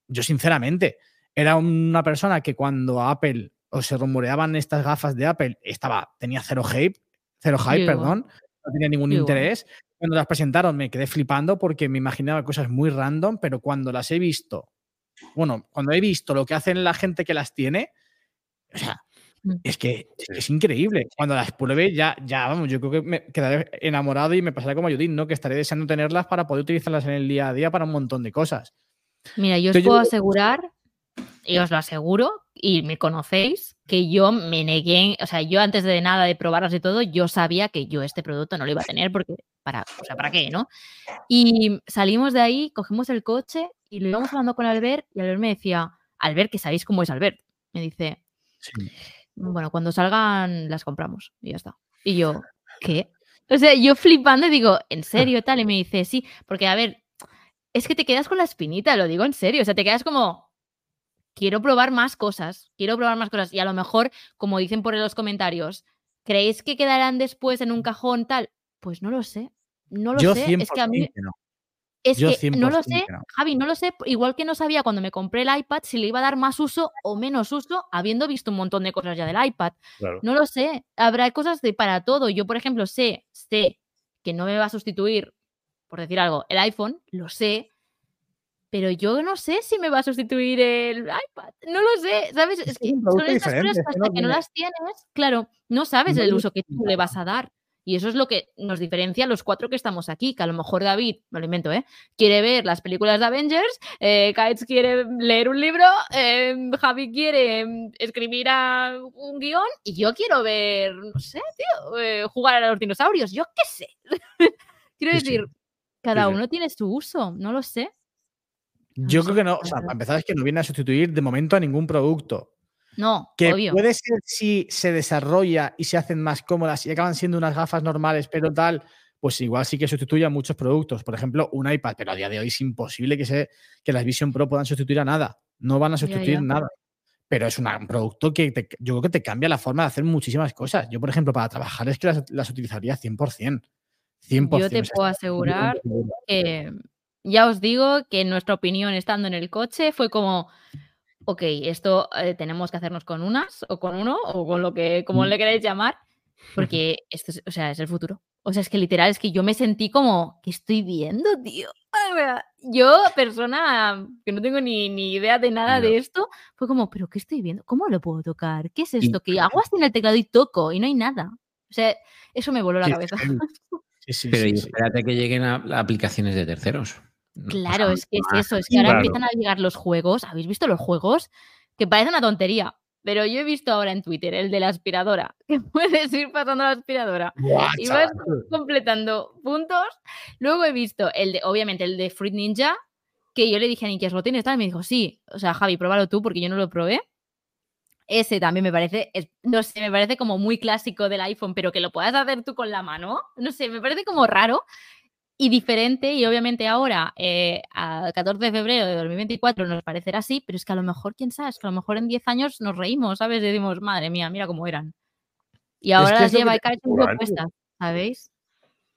yo sinceramente era una persona que cuando Apple o se rumoreaban estas gafas de Apple, estaba, tenía cero hype, cero hype, perdón, no tenía ningún Yo igual. interés. Cuando las presentaron me quedé flipando porque me imaginaba cosas muy random, pero cuando las he visto, bueno, cuando he visto lo que hacen la gente que las tiene, o sea, Mm. es que, es, Sí. que es increíble. Cuando las pruebe, ya, ya, vamos, yo creo que me quedaré enamorado y me pasará como a Judith, ¿no? Que estaré deseando tenerlas para poder utilizarlas en el día a día para un montón de cosas. Mira, yo os Entonces, puedo asegurar, y os lo aseguro, y me conocéis, que yo me negué, o sea, yo antes de nada de probarlas y todo, yo sabía que yo este producto no lo iba a tener porque, para, o sea, ¿para qué, no? Y salimos de ahí, cogimos el coche y lo íbamos hablando con Albert y Albert me decía, Albert, que sabéis cómo es Albert, me dice, bueno, cuando salgan las compramos y ya está. Y yo, ¿qué? O sea, yo flipando y digo, ¿en serio tal? Y me dice, sí, porque a ver, es que te quedas con la espinita, lo digo en serio, o sea, te quedas como, quiero probar más cosas, quiero probar más cosas y a lo mejor, como dicen por los comentarios, ¿creéis que quedarán después en un cajón tal? Pues no lo sé, no lo Yo sé, 100% es que a mí... que no. Es Yo que no lo 100% sé, que no. Javi, no lo sé, igual que no sabía cuando me compré el iPad si le iba a dar más uso o menos uso, habiendo visto un montón de cosas ya del iPad. Claro. No lo sé, habrá cosas de para todo. Yo, por ejemplo, sé, sé que no me va a sustituir, por decir algo, el iPhone, lo sé, pero yo no sé si me va a sustituir el iPad. No lo sé, ¿sabes? Es que son estas cosas hasta no que no las tienes, claro, no sabes el uso que tú le vas a dar. Y eso es lo que nos diferencia a los cuatro que estamos aquí, que a lo mejor David, me lo invento, ¿eh? quiere ver las películas de Avengers, eh, quiere leer un libro, eh, Javi quiere mm, escribir a un guion y yo quiero ver, no sé, tío, eh, jugar a los dinosaurios, yo qué sé. quiero Sí, sí. decir, cada sí. uno tiene su uso, no lo sé. Yo No creo que no, o sea, para empezar es que no viene a sustituir de momento a ningún producto. No, Que obvio. puede ser si se desarrolla y se hacen más cómodas y acaban siendo unas gafas normales, pero tal, pues igual sí que sustituye a muchos productos. Por ejemplo, un iPad, pero a día de hoy es imposible que, se, que las Vision Pro puedan sustituir a nada. No van a sustituir ya. nada. Pero es una- un producto que te- yo creo que te cambia la forma de hacer muchísimas cosas. Yo, por ejemplo, para trabajar es que las, las utilizaría 100%. 100%. Yo te puedo asegurar que ya os digo que nuestra opinión estando en el coche fue como, ok, esto eh, tenemos que hacernos con unas o con uno o con lo que, como Mm. le queréis llamar. Porque esto es, o sea, es el futuro. O sea, es que literal, es que yo me sentí como, ¿qué estoy viendo, tío? Yo, persona que no tengo ni, ni idea de nada de esto, fue como, ¿pero qué estoy viendo? ¿Cómo lo puedo tocar? ¿Qué es esto? Que hago así en el teclado y toco y no hay nada. O sea, eso me voló la Sí, cabeza. Sí, sí, Pero sí, y sí. espérate que lleguen a, a aplicaciones de terceros. Claro, es que es eso, es que ahora Claro. empiezan a llegar los juegos. ¿Habéis visto los juegos? Que parece una tontería. Pero yo he visto ahora en Twitter el de la aspiradora, que puedes ir pasando la aspiradora y vas completando puntos. Luego he visto el de, obviamente, el de Fruit Ninja, que yo le dije a Nikias, ¿lo tienes? Tal? Y me dijo, sí. O sea, Javi, pruébalo tú porque yo no lo probé. Ese también me parece, no sé, me parece como muy clásico del iPhone, pero que lo puedas hacer tú con la mano. No sé, me parece como raro y diferente. Y obviamente ahora, eh, a 14 de febrero de 2024, nos parecerá así, pero es que a lo mejor, quién sabe, es que a lo mejor en 10 años nos reímos, ¿sabes? Y decimos, madre mía, mira cómo eran. Y ahora que las es que lleva te y cae ¿sabéis?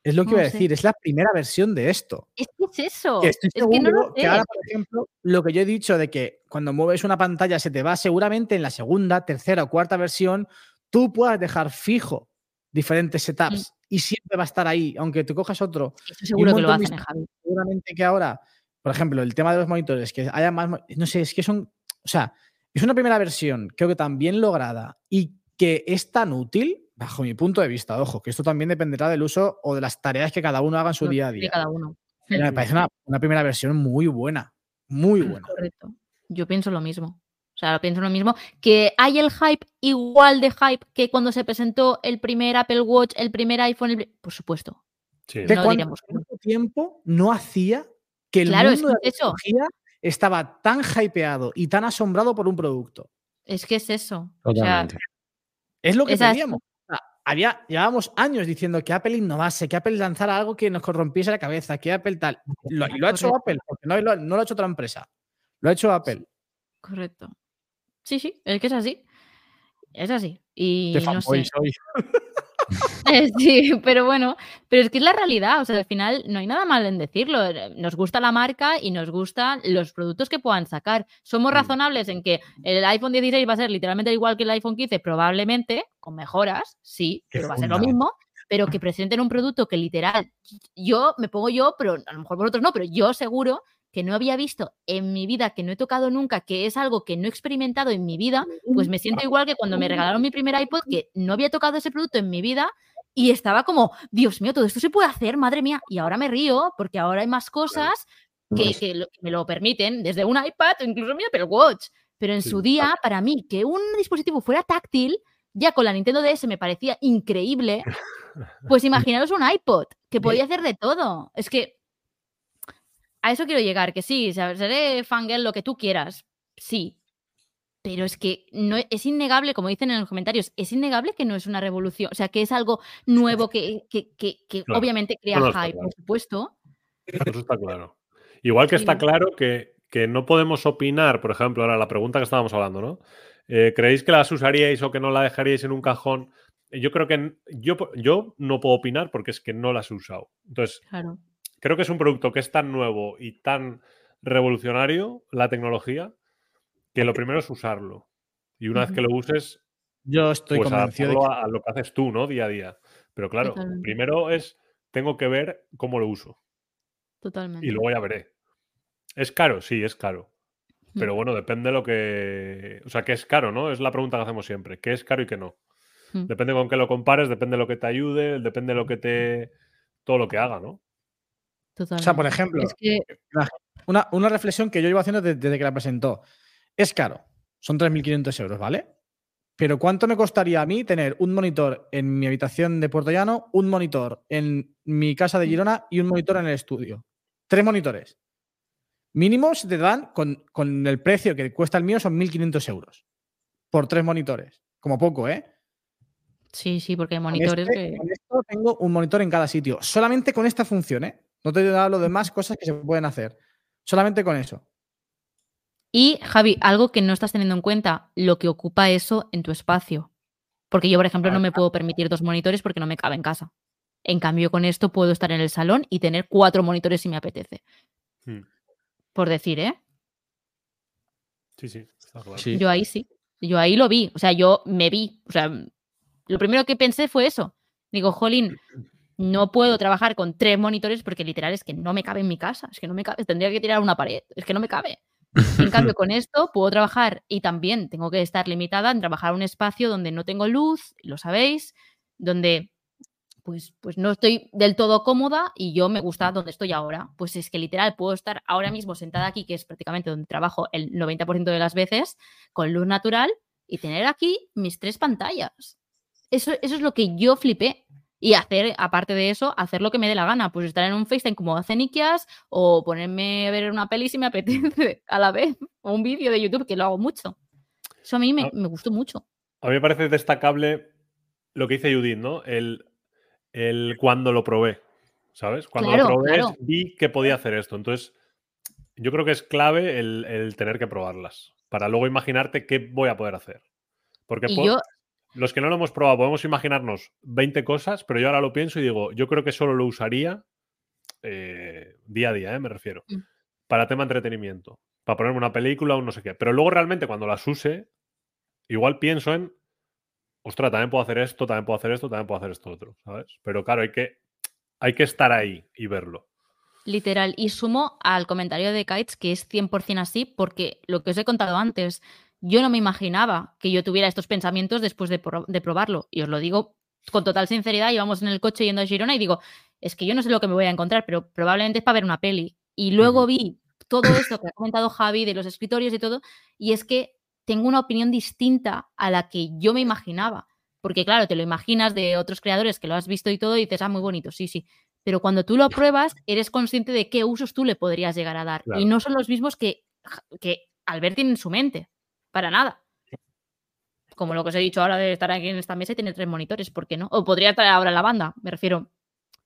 Es lo que iba a No sé. decir, es la primera versión de esto. Es que es eso. Que estoy es que no seguro lo que ahora, por ejemplo, lo que yo he dicho de que cuando mueves una pantalla se te va seguramente en la segunda, tercera o cuarta versión, tú puedas dejar fijo diferentes setups y siempre va a estar ahí, aunque te cojas otro. Eso seguro que lo hacen, ¿eh, Javi. Seguramente que ahora, por ejemplo, el tema de los monitores, que haya más, no sé, es que son, o sea, es una primera versión, creo que tan bien lograda y que es tan útil, bajo mi punto de vista, ojo, que esto también dependerá del uso o de las tareas que cada uno haga en su día a día. cada uno. Pero me parece una, una primera versión muy buena, muy buena. Correcto. Yo pienso lo mismo. O sea, pienso lo mismo. Que hay el hype igual de hype que cuando se presentó el primer Apple Watch, el primer iPhone, el por supuesto. Sí. ¿De No cuánto, tiempo no hacía que el Claro, es mundo de la tecnología estaba tan hypeado y tan asombrado por un producto? Es que es eso. O sea. Es lo que Es así. pedíamos. O sea, había, llevábamos años diciendo que Apple innovase, que Apple lanzara algo que nos corrompiese la cabeza, que Apple tal. Lo, y lo ha hecho. Apple, porque no lo, no lo ha hecho otra empresa. Lo ha hecho Apple. correcto. Sí, sí, es que es así. Es así. Y Qué no sé. soy. Eh, Sí, pero bueno, pero es que es la realidad, o sea, al final no hay nada mal en decirlo. eh, Nos gusta la marca y nos gustan los productos que puedan sacar. Somos Mm. razonables en que el iPhone 16 va a ser literalmente igual que el iPhone 15, probablemente, con mejoras, sí, pero va a ser lo mismo, pero que presenten un producto que literal, yo me pongo yo, pero a lo mejor vosotros no, pero yo seguro que no había visto en mi vida, que no he tocado nunca, que es algo que no he experimentado en mi vida, pues me siento igual que cuando me regalaron mi primer iPod, que no había tocado ese producto en mi vida y estaba como, Dios mío, todo esto se puede hacer, madre mía. Y ahora me río porque ahora hay más cosas que, que lo- que me lo permiten, desde un iPad o incluso mi Apple Watch. Pero en Sí, su día, para mí, que un dispositivo fuera táctil, ya con la Nintendo DS me parecía increíble. Pues imaginaros un iPod que podía hacer de todo. Es que a eso quiero llegar, que sí, ser- seré fangirl lo que tú quieras, sí. Pero es que no e- es innegable, como dicen en los comentarios, es innegable que no es una revolución, o sea, que es algo nuevo que, que- que- que Claro, obviamente crea hype, claro. por supuesto. Eso está claro. Igual que está claro que, que no podemos opinar, por ejemplo, ahora la pregunta que estábamos hablando, ¿no? Eh, ¿Creéis que las usaríais o que no la dejaríais en un cajón? Yo creo que yo, yo no puedo opinar porque es que no las he usado. Entonces, Claro. Creo que es un producto que es tan nuevo y tan revolucionario, la tecnología, que lo primero es usarlo. Y una vez que lo uses, Yo estoy pues convencido de que a, a lo que haces tú, ¿no? Día a día. Pero claro, Totalmente. primero es, tengo que ver cómo lo uso Totalmente. y luego ya veré. ¿Es caro? Sí, es caro. Pero bueno, depende de lo que... O sea, ¿qué es caro, no? Es la pregunta que hacemos siempre. ¿Qué es caro y qué no? Depende con qué lo compares, depende de lo que te ayude, depende de lo que te... Todo lo que haga, ¿no? O sea, por ejemplo, Es que una, una reflexión que yo iba haciendo desde, desde que la presentó. Es caro, son 3.500 euros, ¿vale? Pero ¿cuánto me costaría a mí tener un monitor en mi habitación de Puerto Llano, un monitor en mi casa de Girona y un monitor en el estudio? Tres monitores. Mínimo se te dan, con, con el precio que cuesta el mío, son 1.500 euros. Por tres monitores. Como poco, ¿eh? sí, sí, porque hay Con monitores este- que. con esto tengo un monitor en cada sitio. Solamente con esta función, ¿eh? No te hablo de más cosas que se pueden hacer. Solamente con eso. Y, Javi, algo que no estás teniendo en cuenta, lo que ocupa eso en tu espacio. Porque yo, por ejemplo, no me puedo permitir dos monitores porque no me cabe en casa. En cambio, con esto puedo estar en el salón y tener cuatro monitores si me apetece. Hmm. Por decir, ¿eh? Sí, sí, está claro. Sí. Yo ahí sí. Yo ahí lo vi. O sea, yo me vi. O sea, Lo primero que pensé fue eso. Digo, jolín, no puedo trabajar con tres monitores porque literal es que no me cabe en mi casa, es que no me cabe, tendría que tirar una pared, es que no me cabe. En cambio, con esto puedo trabajar y también tengo que estar limitada en trabajar un espacio donde no tengo luz, lo sabéis, donde pues, pues no estoy del todo cómoda y yo me gusta donde estoy ahora. Pues es que literal puedo estar ahora mismo sentada aquí, que es prácticamente donde trabajo el 90% de las veces, con luz natural y tener aquí mis tres pantallas. Eso, eso es lo que yo flipé. Y hacer, aparte de eso, hacer lo que me dé la gana. Pues estar en un FaceTime como hace Nikias o ponerme a ver una peli si me apetece a la vez. O un vídeo de YouTube, que lo hago mucho. Eso a mí me, Ah. me gustó mucho. A mí me parece destacable lo que dice Judith, ¿no? El, el cuando lo probé, ¿sabes? Cuando Claro, lo probé claro. vi que podía hacer esto. Entonces, yo creo que es clave el, el tener que probarlas para luego imaginarte qué voy a poder hacer. Porque po- yo, los que no lo hemos probado podemos imaginarnos 20 cosas, pero yo ahora lo pienso y digo, yo creo que solo lo usaría eh, día a día, ¿eh? me refiero, Mm. para tema entretenimiento, para ponerme una película o no sé qué. Pero luego realmente cuando las use, igual pienso en, ostras, también puedo hacer esto, también puedo hacer esto, también puedo hacer esto otro, ¿sabes? Pero claro, hay que, hay que estar ahí y verlo. literal, y sumo al comentario de Kites que es 100% así, porque lo que os he contado antes, yo no me imaginaba que yo tuviera estos pensamientos después de, pro- de probarlo. Y os lo digo con total sinceridad, íbamos en el coche yendo a Girona y digo, es que yo no sé lo que me voy a encontrar, pero probablemente es para ver una peli. Y luego vi todo esto que ha comentado Javi de los escritorios y todo, y es que tengo una opinión distinta a la que yo me imaginaba. Porque claro, te lo imaginas de otros creadores que lo has visto y todo y dices, ah, muy bonito, sí, sí. Pero cuando tú lo pruebas, eres consciente de qué usos tú le podrías llegar a dar. Claro. Y no son los mismos que, que Albert tiene en su mente. Para nada. Como lo que os he dicho ahora de estar aquí en esta mesa y tener tres monitores, ¿por qué no? O podría estar ahora en la banda, me refiero.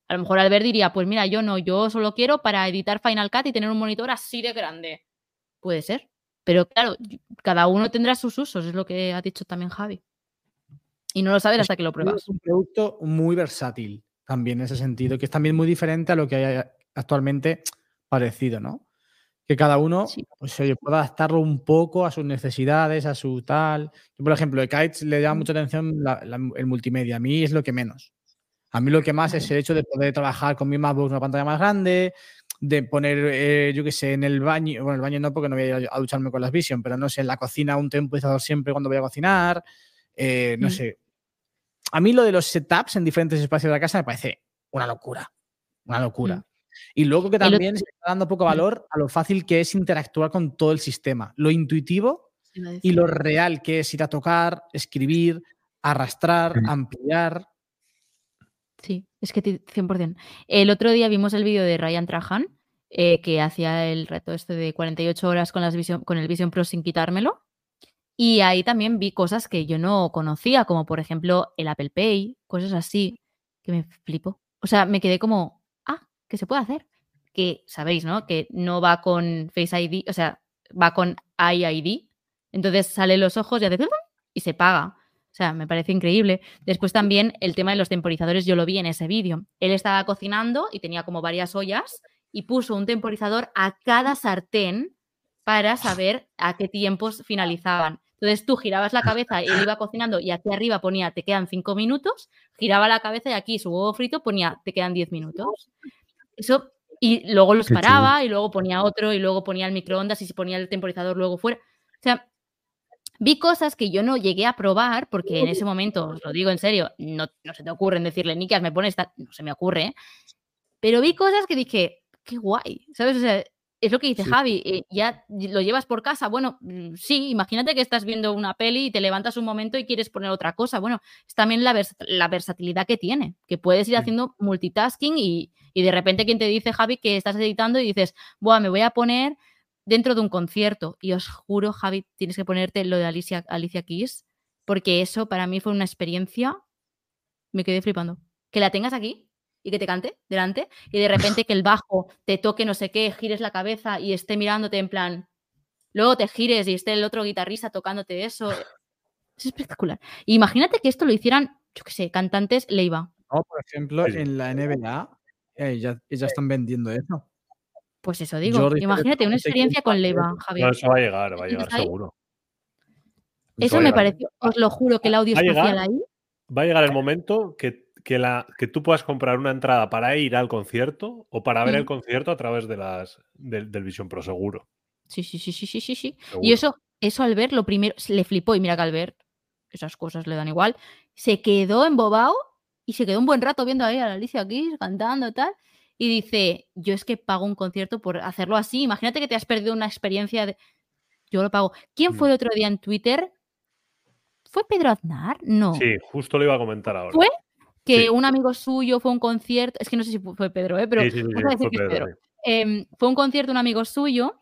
A lo mejor Albert diría, pues mira, yo no, yo solo quiero para editar Final Cut y tener un monitor así de grande. Puede ser. Pero claro, cada uno tendrá sus usos, es lo que ha dicho también Javi. Y no lo sabes hasta que lo pruebas. Es un producto muy versátil también en ese sentido, que es también muy diferente a lo que hay actualmente parecido, ¿no? Que cada uno Sí. pues, oye, pueda adaptarlo un poco a sus necesidades, a su tal. Yo, por ejemplo, de Kites le llama Mm. mucha atención la- la- el multimedia. A mí es lo que menos. A mí lo que más es el hecho de poder trabajar con mi MacBook una pantalla más grande, de poner, eh, yo qué sé, en el baño, bueno, el baño no porque no voy a ir a ducharme con las Vision, pero no sé, en la cocina un temporizador siempre cuando voy a cocinar, eh, no Mm. sé. A mí lo de los setups en diferentes espacios de la casa me parece una locura, una locura. Mm. Y luego que también se está dando poco valor a lo fácil que es interactuar con todo el sistema, lo intuitivo y lo real que es ir a tocar, escribir, arrastrar, ampliar. Sí, es que ti- 100%. El otro día vimos el vídeo de Ryan Trahan, eh, que hacía el reto este de 48 horas con, las Vision- con el Vision Pro sin quitármelo. Y ahí también vi cosas que yo no conocía, como por ejemplo el Apple Pay, cosas así, que me flipo. O sea, me quedé como, que se puede hacer. Que sabéis, ¿no? Que no va con Face ID, o sea, va con iID. Entonces sale los ojos y hace y se paga. O sea, me parece increíble. Después también el tema de los temporizadores, yo lo vi en ese vídeo. Él estaba cocinando y tenía como varias ollas y puso un temporizador a cada sartén para saber a qué tiempos finalizaban. Entonces tú girabas la cabeza, él iba cocinando y aquí arriba ponía te quedan cinco minutos, giraba la cabeza y aquí su huevo frito ponía te quedan 10 minutos. Eso, y luego los Qué paraba y luego ponía otro y luego ponía el microondas y se ponía el temporizador luego fuera. O sea, vi cosas que yo no llegué a probar porque en ese momento, os lo digo en serio, no, no se te ocurren decirle, Nikias, me pones esta, no se me ocurre, ¿eh? pero vi cosas que dije, qué guay, ¿sabes? O sea, es lo que dice Sí. Javi, eh, ya lo llevas por casa, bueno, mm, sí, imagínate que estás viendo una peli y te levantas un momento y quieres poner otra cosa, bueno, es también la, vers- la versatilidad que tiene, que puedes ir haciendo multitasking y, y de repente quien te dice, Javi, que estás editando y dices, Buah, me voy a poner dentro de un concierto. Y os juro, Javi, tienes que ponerte lo de Alicia, Alicia Keys, porque eso para mí fue una experiencia, me quedé flipando. Que la tengas aquí y que te cante delante y de repente que el bajo te toque no sé qué, gires la cabeza y esté mirándote en plan, luego te gires y esté el otro guitarrista tocándote eso. Es espectacular. Imagínate que esto lo hicieran, yo qué sé, cantantes Leiva. ¿no? Por ejemplo, en la NBA eh, ya, ya están vendiendo eso. Pues eso digo. Imagínate una experiencia con No, Javier. eso va a llegar, va a llegar seguro. Eso me pareció, os lo juro, que el audio espacial ahí. va a llegar el momento que, que la, que tú puedas comprar una entrada para ir al concierto o para ver el concierto a través de las, del, del Vision Pro, seguro. Sí, sí, sí, sí, sí, sí, sí. seguro. Y eso, eso al ver, lo primero, se le flipó y mira que al ver esas cosas le dan igual, se quedó embobado y se quedó un buen rato viendo ahí a la Alicia Keys cantando y tal. Y dice, yo es que pago un concierto por hacerlo así. Imagínate que te has perdido una experiencia de... Yo lo pago. ¿Quién Mm. fue el otro día en Twitter? ¿Fue Pedro Aznar? No. Sí, justo lo iba a comentar ahora. ¿Fue? Que Sí. un amigo suyo fue a un concierto. Es que no sé si fu- fue Pedro, ¿eh? pero Sí, sí, sí, vamos a sí, decir fue que es Pedro, Pedro. sí. Fue un concierto un amigo suyo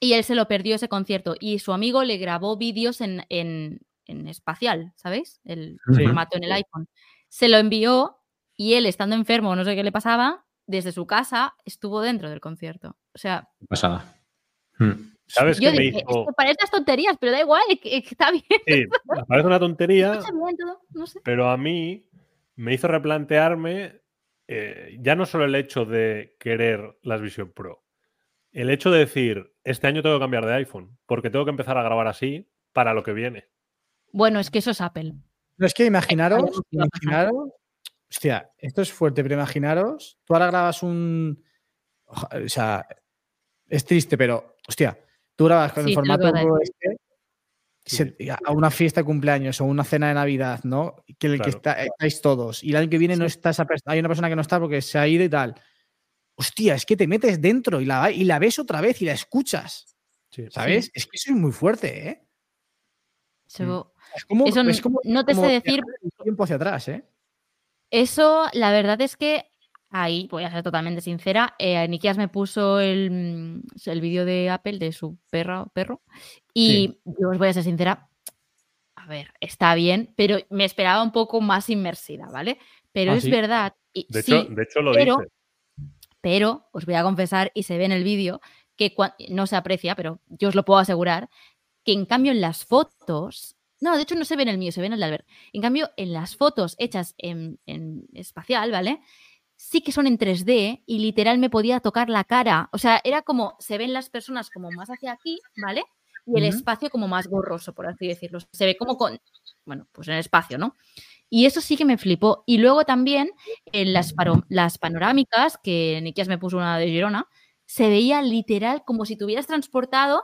y él se lo perdió ese concierto y su amigo le grabó vídeos en, en- en espacial, ¿sabéis? El formato en el iPhone. Se lo envió y él, estando enfermo, no sé qué le pasaba, desde su casa estuvo dentro del concierto. O sea, Pasada. Mm. ¿Sabes yo qué me dije, hizo? es que para estas tonterías, pero da igual, que, que está bien, Sí, parece una tontería, no sé. pero a mí me hizo replantearme eh, ya no solo el hecho de querer las Vision Pro, el hecho de decir, este año tengo que cambiar de iPhone, porque tengo que empezar a grabar así para lo que viene. Bueno, es que eso es Apple. No es que imaginaros, imaginaros, hostia, esto es fuerte, pero imaginaros, tú ahora grabas un, o sea, es triste, pero, hostia, tú grabas con Sí, el formato este, se- a una fiesta de cumpleaños o una cena de Navidad, ¿no? Que el que está- estáis todos y el año que viene no está esa persona, hay una persona que no está porque se ha ido y tal. Hostia, es que te metes dentro y la, y la ves otra vez y la escuchas, Sí. ¿sabes? Es que eso es muy fuerte, ¿eh? Eso, Es como, Eso es n- como- no te sé decir- tiempo hacia atrás, ¿eh? Eso, la verdad es que ahí, voy a ser totalmente sincera, eh, Nikias me puso el, mm, el vídeo de Apple de su perro, perro y yo os voy a ser sincera, a ver, está bien, pero me esperaba un poco más inmersida, ¿vale? Pero Ah, es ¿sí? verdad, y, De, sí, hecho, de hecho, lo pero- dice. pero os voy a confesar, y se ve en el vídeo, que no se aprecia, pero yo os lo puedo asegurar, que en cambio en las fotos, no, de hecho no se ve en el mío, se ve en el de Albert. En cambio, en las fotos hechas en, en espacial, ¿vale? Sí que son en 3D y literal me podía tocar la cara. O sea, era como, se ven las personas como más hacia aquí, ¿vale? Y el espacio como más borroso, por así decirlo. Se ve como con, bueno, pues en el espacio, ¿no? Y eso sí que me flipó. Y luego también en las, las panorámicas, que Nikias me puso una de Girona, se veía literal como si te hubieras transportado,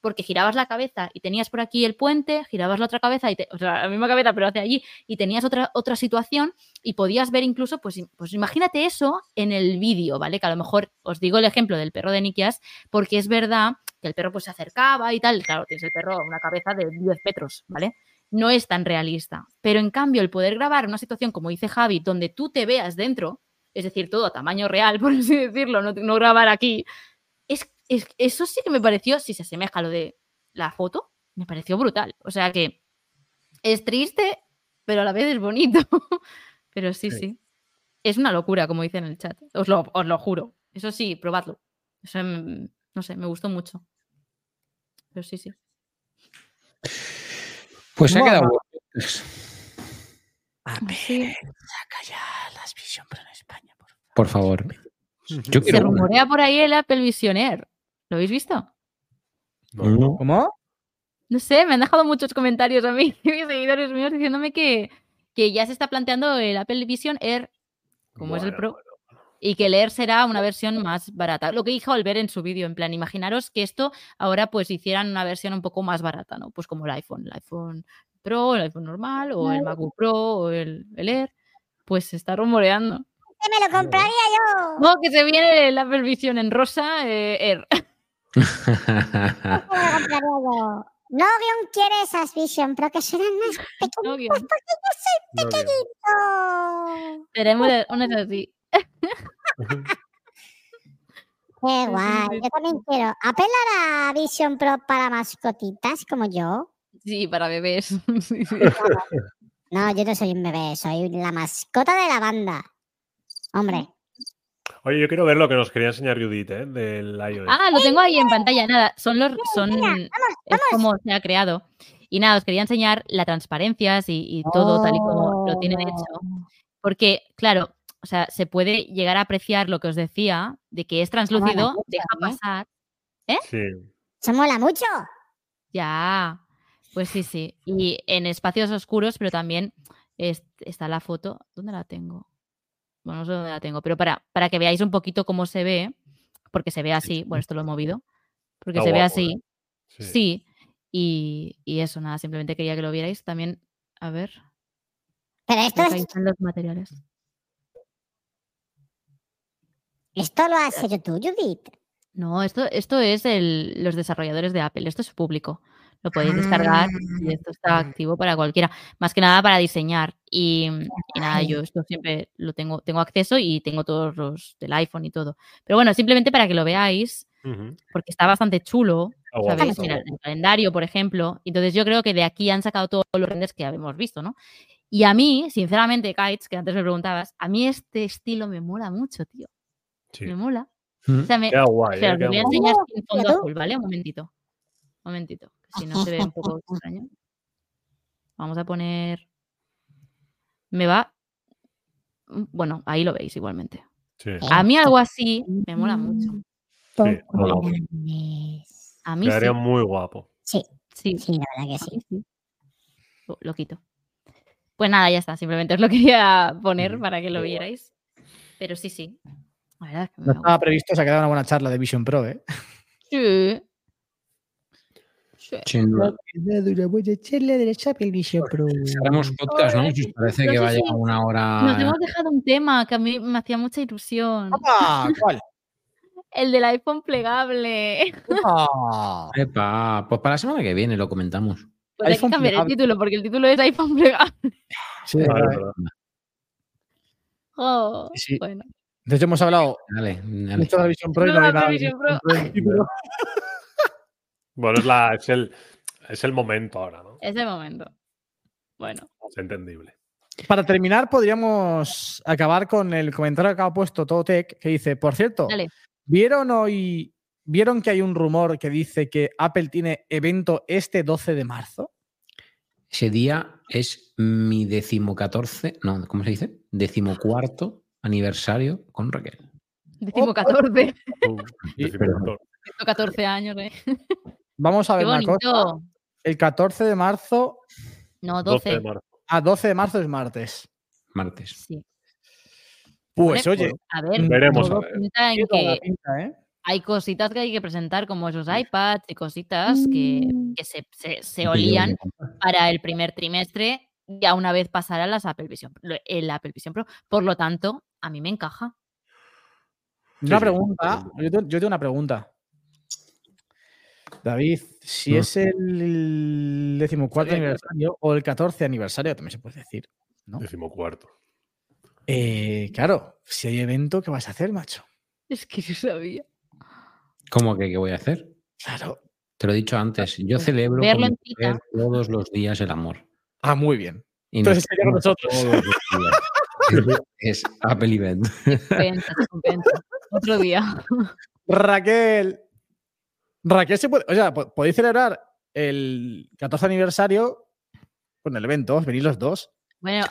porque girabas la cabeza y tenías por aquí el puente, girabas la otra cabeza, y te- o sea, la misma cabeza, pero hacia allí, y tenías otra, otra situación y podías ver incluso, pues, pues imagínate eso en el vídeo, ¿vale? Que a lo mejor os digo el ejemplo del perro de Nikias, porque es verdad que el perro pues se acercaba y tal, claro, tienes el perro una cabeza de 10 metros, ¿vale? No es tan realista, pero en cambio el poder grabar una situación como dice Javi, donde tú te veas dentro, es decir, todo a tamaño real, por así decirlo, no, no grabar aquí, es, es- eso sí que me pareció, si se asemeja a lo de la foto, me pareció brutal. O sea que es triste, pero a la vez es bonito. pero sí, Sí. sí. Es una locura, como dicen en el chat. Os lo, os lo juro. Eso sí, probadlo. Eso, no sé, me gustó mucho. Pero sí, sí. Pues se ha quedado. bueno. Sí. saca ya las Vision Pro en España, por favor. Por favor. Yo Se una. rumorea por ahí el Apple Visionaire. ¿Lo habéis visto? No. ¿Cómo? No sé, me han dejado muchos comentarios a mí, mis seguidores míos, diciéndome que, que ya se está planteando el Apple Vision Air, como es el Pro, bueno. y que el Air será una versión más barata. Lo que dijo Albert en su vídeo, en plan, imaginaros que esto ahora pues hicieran una versión un poco más barata, ¿no? Pues como el iPhone, el iPhone Pro, el iPhone normal, o el MacBook Pro, o el, el Air, pues se está rumoreando. Que me lo compraría yo. No, que se viene el Apple Vision en rosa eh, Air. Que me lo compraría yo. No, Guion quiere esas Vision, pero que serán más pequeñitas porque yo soy pequeñito. Tenemos unas así. Qué guay. Yo también quiero. Apple hará Vision Pro para mascotitas como yo. Sí, para bebés. No, yo no soy un bebé, soy la mascota de la banda. Hombre, Oye, yo quiero ver lo que nos quería enseñar Judith, ¿eh? Del iOS. Ah, lo tengo ahí en pantalla. Nada, son los. Son, es como se ha creado. Y nada, os quería enseñar las transparencias y, y todo tal y como lo tienen hecho. Oh. Porque, claro, o sea, se puede llegar a apreciar lo que os decía, de que es translúcido, mucho, deja ¿eh? pasar. Sí. Eso mola mucho. Ya. Pues sí, sí. Y en espacios oscuros, pero también est- está la foto. ¿Dónde la tengo? Bueno, no sé dónde la tengo, pero para, para que veáis un poquito cómo se ve, porque se ve así, bueno, esto lo he movido, porque Está se ve guapo, así, Sí. sí, y, y eso, nada, simplemente quería que lo vierais. También, a ver, Pero esto, es- están los materiales. esto lo has hecho tú, Judith. No, esto, esto es el, los desarrolladores de Apple, esto es público. Lo podéis descargar y esto está activo para cualquiera. Más que nada para diseñar. Y, y nada, yo esto siempre lo tengo, tengo acceso y tengo todos los del iPhone y todo. Pero bueno, simplemente para que lo veáis, porque está bastante chulo. Guapo, ¿Sabéis? Mira, el calendario, por ejemplo. Entonces yo creo que de aquí han sacado todos los renders que habíamos visto, ¿no? Y a mí, sinceramente, Kites, que antes me preguntabas, a mí este estilo me mola mucho, tío. Sí. Me mola. Mm. O sea, me, Queda guay, eh, os queda lo voy a enseñar guay. sin fondo azul, ¿vale? Un momentito. Un momentito. Si no se ve un poco extraño. Vamos a poner. Me va. Bueno, ahí lo veis igualmente. Sí. A mí algo así me mola mucho. Sí, mola mucho. A mí sí. Quedaría muy guapo. Sí, Sí, sí, la verdad que sí. sí. Lo, lo quito. Pues nada, ya está. Simplemente os lo quería poner para que lo vierais. Pero sí, sí. La verdad es que me No estaba previsto, se ha quedado una buena charla de Vision Pro, ¿eh? Sí. Sí. Sin duda. una buena charla de la Apple Vision Pro. Cerramos podcast, ¿no? Si os parece no que vaya si una hora. Nos hemos dejado un tema que a mí me hacía mucha ilusión. ¡Opa! ¿Cuál? El del iPhone plegable. ¡Opa! Epa, pues para la semana que viene lo comentamos. Pues hay que cambiar el plegable. título porque el título es iPhone plegable. Sí, Vale. Oh, Sí, sí. Bueno, De hecho, hemos hablado Dale, dale. de la Vision Pro y No, la de Vision Pro. Pro el. Bueno, es, la, es, el, es el momento ahora, ¿no? ese momento. Bueno, Es entendible. Para terminar, podríamos acabar con el comentario que ha puesto Totec, que dice, por cierto, dale. ¿vieron hoy, vieron que hay un rumor que dice que Apple tiene evento este 12 de marzo? Ese día es mi decimocatorce, no, ¿cómo se dice? Decimocuarto aniversario con Raquel. Decimo Oh, 14. Uh, Sí, decimocuarto. Tengo 14 años, ¿eh? Vamos a ver una cosa. El 14 de marzo No, 12 de 12. marzo. a 12 de marzo es martes. Martes. Sí. Pues Vale, oye, A ver, Veremos, todo a ver. en que pinta, ¿eh? hay cositas que hay que presentar, como esos iPads y cositas que, que se, se- se olían para el primer trimestre, ya una vez pasarán las Apple Vision, el Apple Vision Pro. Por lo tanto, a mí me encaja. Una pregunta. Yo tengo, yo tengo una pregunta. David, si es el decimocuarto aniversario o el 14 aniversario, también se puede decir. ¿no? Decimocuarto. Eh, claro, si hay evento, ¿qué vas a hacer, macho? Es que yo sabía. ¿Cómo que qué voy a hacer? Claro. Te lo he dicho antes. Yo Pues celebro con mujer todos los días el amor. Ah, muy bien. Y Entonces sería nosotros. todos los días. es Apple Event. Se compensa. Otro día. Raquel. Raquel se puede. O sea, po- podéis celebrar el 14 aniversario con el evento, venís los dos. Bueno,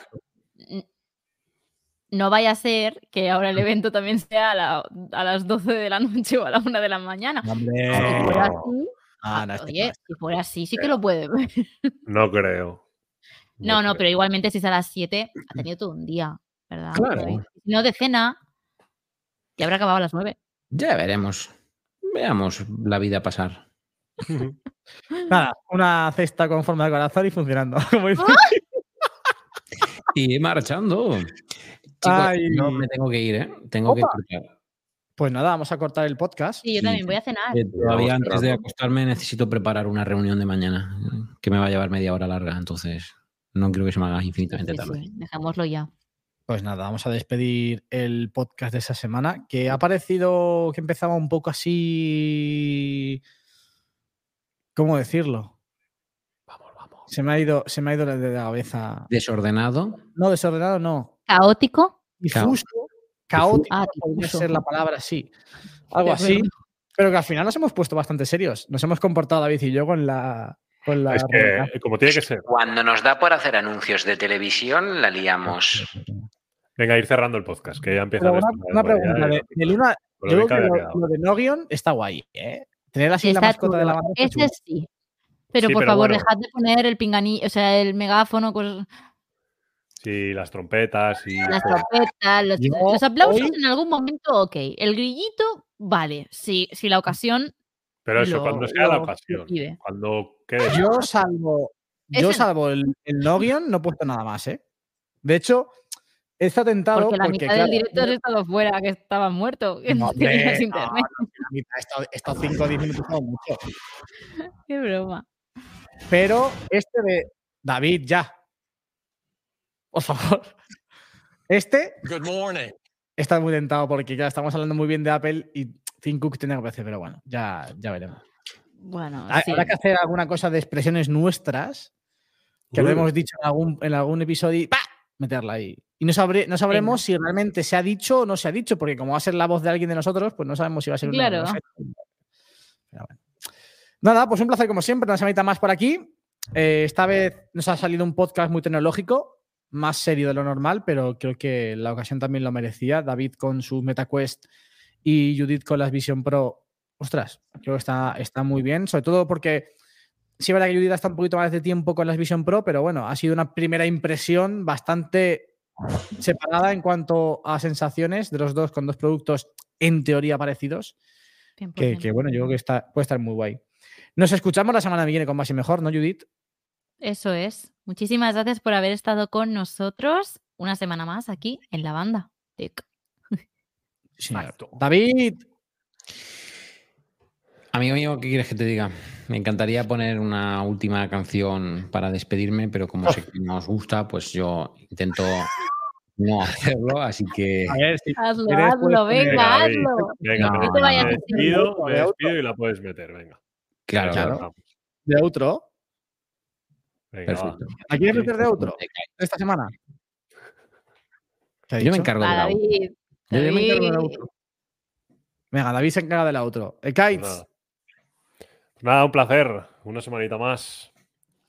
no vaya a ser que ahora el evento también sea a, la- a las 12 de la noche o a la 1 de la mañana. Hombre. Si fuera así, Ah, no, este oye, no, si fuera así, sí que lo puede ver. No creo. No, no, creo. pero igualmente si es a las 7, ha tenido todo un día, ¿verdad? Claro. No, de cena, ya habrá acabado a las 9. Ya veremos. Veamos la vida pasar. Nada, una cesta con forma de corazón y funcionando. como dice. Y marchando. Chicos, Ay. yo me tengo que ir, ¿eh? Tengo que cortar. Pues nada, vamos a cortar el podcast. Sí, yo también voy a cenar. Eh, Todavía antes de acostarme necesito preparar una reunión de mañana que me va a llevar media hora larga, entonces no creo que se me haga infinitamente Sí, tarde. sí, dejémoslo ya. Pues nada, vamos a despedir el podcast de esa semana, que ha parecido que empezaba un poco así. ¿Cómo decirlo? Vamos, vamos. Se me ha ido, se me ha ido de la cabeza. Desordenado. No, desordenado, no. Caótico. Difuso, caótico, Ah, podría difuso. ser la palabra así. Algo así. Pero que al final nos hemos puesto bastante serios. Nos hemos comportado David y yo con la. Con la Es que, como tiene que ser. Cuando nos da por hacer anuncios de televisión, la liamos. Venga, ir cerrando el podcast, que ya empieza una, una pregunta. De, con yo creo que lo, lo de Nogion está guay, ¿eh? Tener así la mascota de la banda. Ese chulo. sí. Pero Sí, por pero favor, bueno. dejad de poner el pinganillo, o sea, el megáfono. cosas- Sí, las trompetas y. Las trompetas, los, Yo los aplausos hoy- en algún momento, ok. El grillito, vale. Si, si la ocasión. Pero eso, lo- cuando sea la ocasión. Cuando quede. Yo salvo, yo salvo el, el Nogion, no he puesto nada más, ¿eh? De hecho, he estado tentado Porque la porque, mitad claro, del directo has estado fuera, que estaba muerto. Que no, No, tenías internet. estado 5 o 10 minutos como mucho. Qué broma. Pero este de David, ya. Por favor. Este Good morning. está muy tentado porque ya estamos hablando muy bien de Apple y Tim Cook tiene que aparecer, pero bueno, ya, ya veremos. Bueno, Ha- sí. Habrá que hacer alguna cosa de expresiones nuestras que lo hemos dicho en algún, en algún episodio y ¡pa! meterla ahí. Y no, sabré, no sabremos si realmente se ha dicho o no se ha dicho, porque como va a ser la voz de alguien de nosotros, pues no sabemos si va a ser Claro. una- Pero bueno. Nada, pues un placer como siempre, una semanita más por aquí. Eh, esta vez nos ha salido un podcast muy tecnológico, más serio de lo normal, pero creo que la ocasión también lo merecía. David con su MetaQuest y Judith con las Vision Pro. Ostras, creo que está, está muy bien, sobre todo porque sí es verdad que Judith está un poquito más de tiempo con las Vision Pro, pero bueno, ha sido una primera impresión bastante separada en cuanto a sensaciones de los dos con dos productos en teoría parecidos. Que, 100%. que, bueno, yo creo que está, puede estar muy guay. Nos escuchamos la semana que viene con más y mejor, ¿no, Judith? Eso es. Muchísimas gracias por haber estado con nosotros una semana más aquí en la banda. Tic. David, Amigo mío, ¿qué quieres que te diga? Me encantaría poner una última canción para despedirme, pero como sé que no os gusta, pues yo intento no hacerlo, así que a ver si Hazlo, quieres, hazlo, venga, hazlo. Venga, No, te vayas me despido, hacer me despido y la puedes meter, venga. claro, Claro. de otro. Venga. Perfecto. ¿A quieres meter de otro esta semana? ¿Qué ha Yo me encargo de la David. Yo me encargo de la outro. Venga, David se encarga de la outro. El Pues Kites. Nada. Pues nada, un placer. Una semanita más.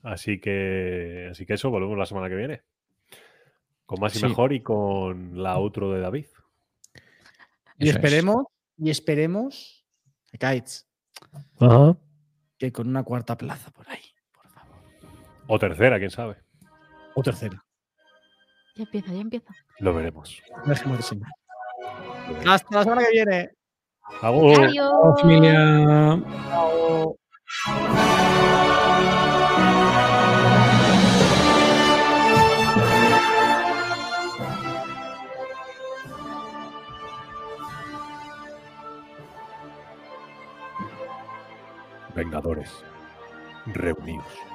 Así que, así que eso, volvemos la semana que viene. Con más y Sí. mejor y con la outro de David. Y Eso es. esperemos, y esperemos, Kites, que con una cuarta plaza por ahí, por favor. O tercera, quién sabe. O tercera. Ya empieza, ya empieza. Lo veremos. Dejemos de señal. Hasta la semana que viene. Adiós. familia. Vengadores. Reunidos.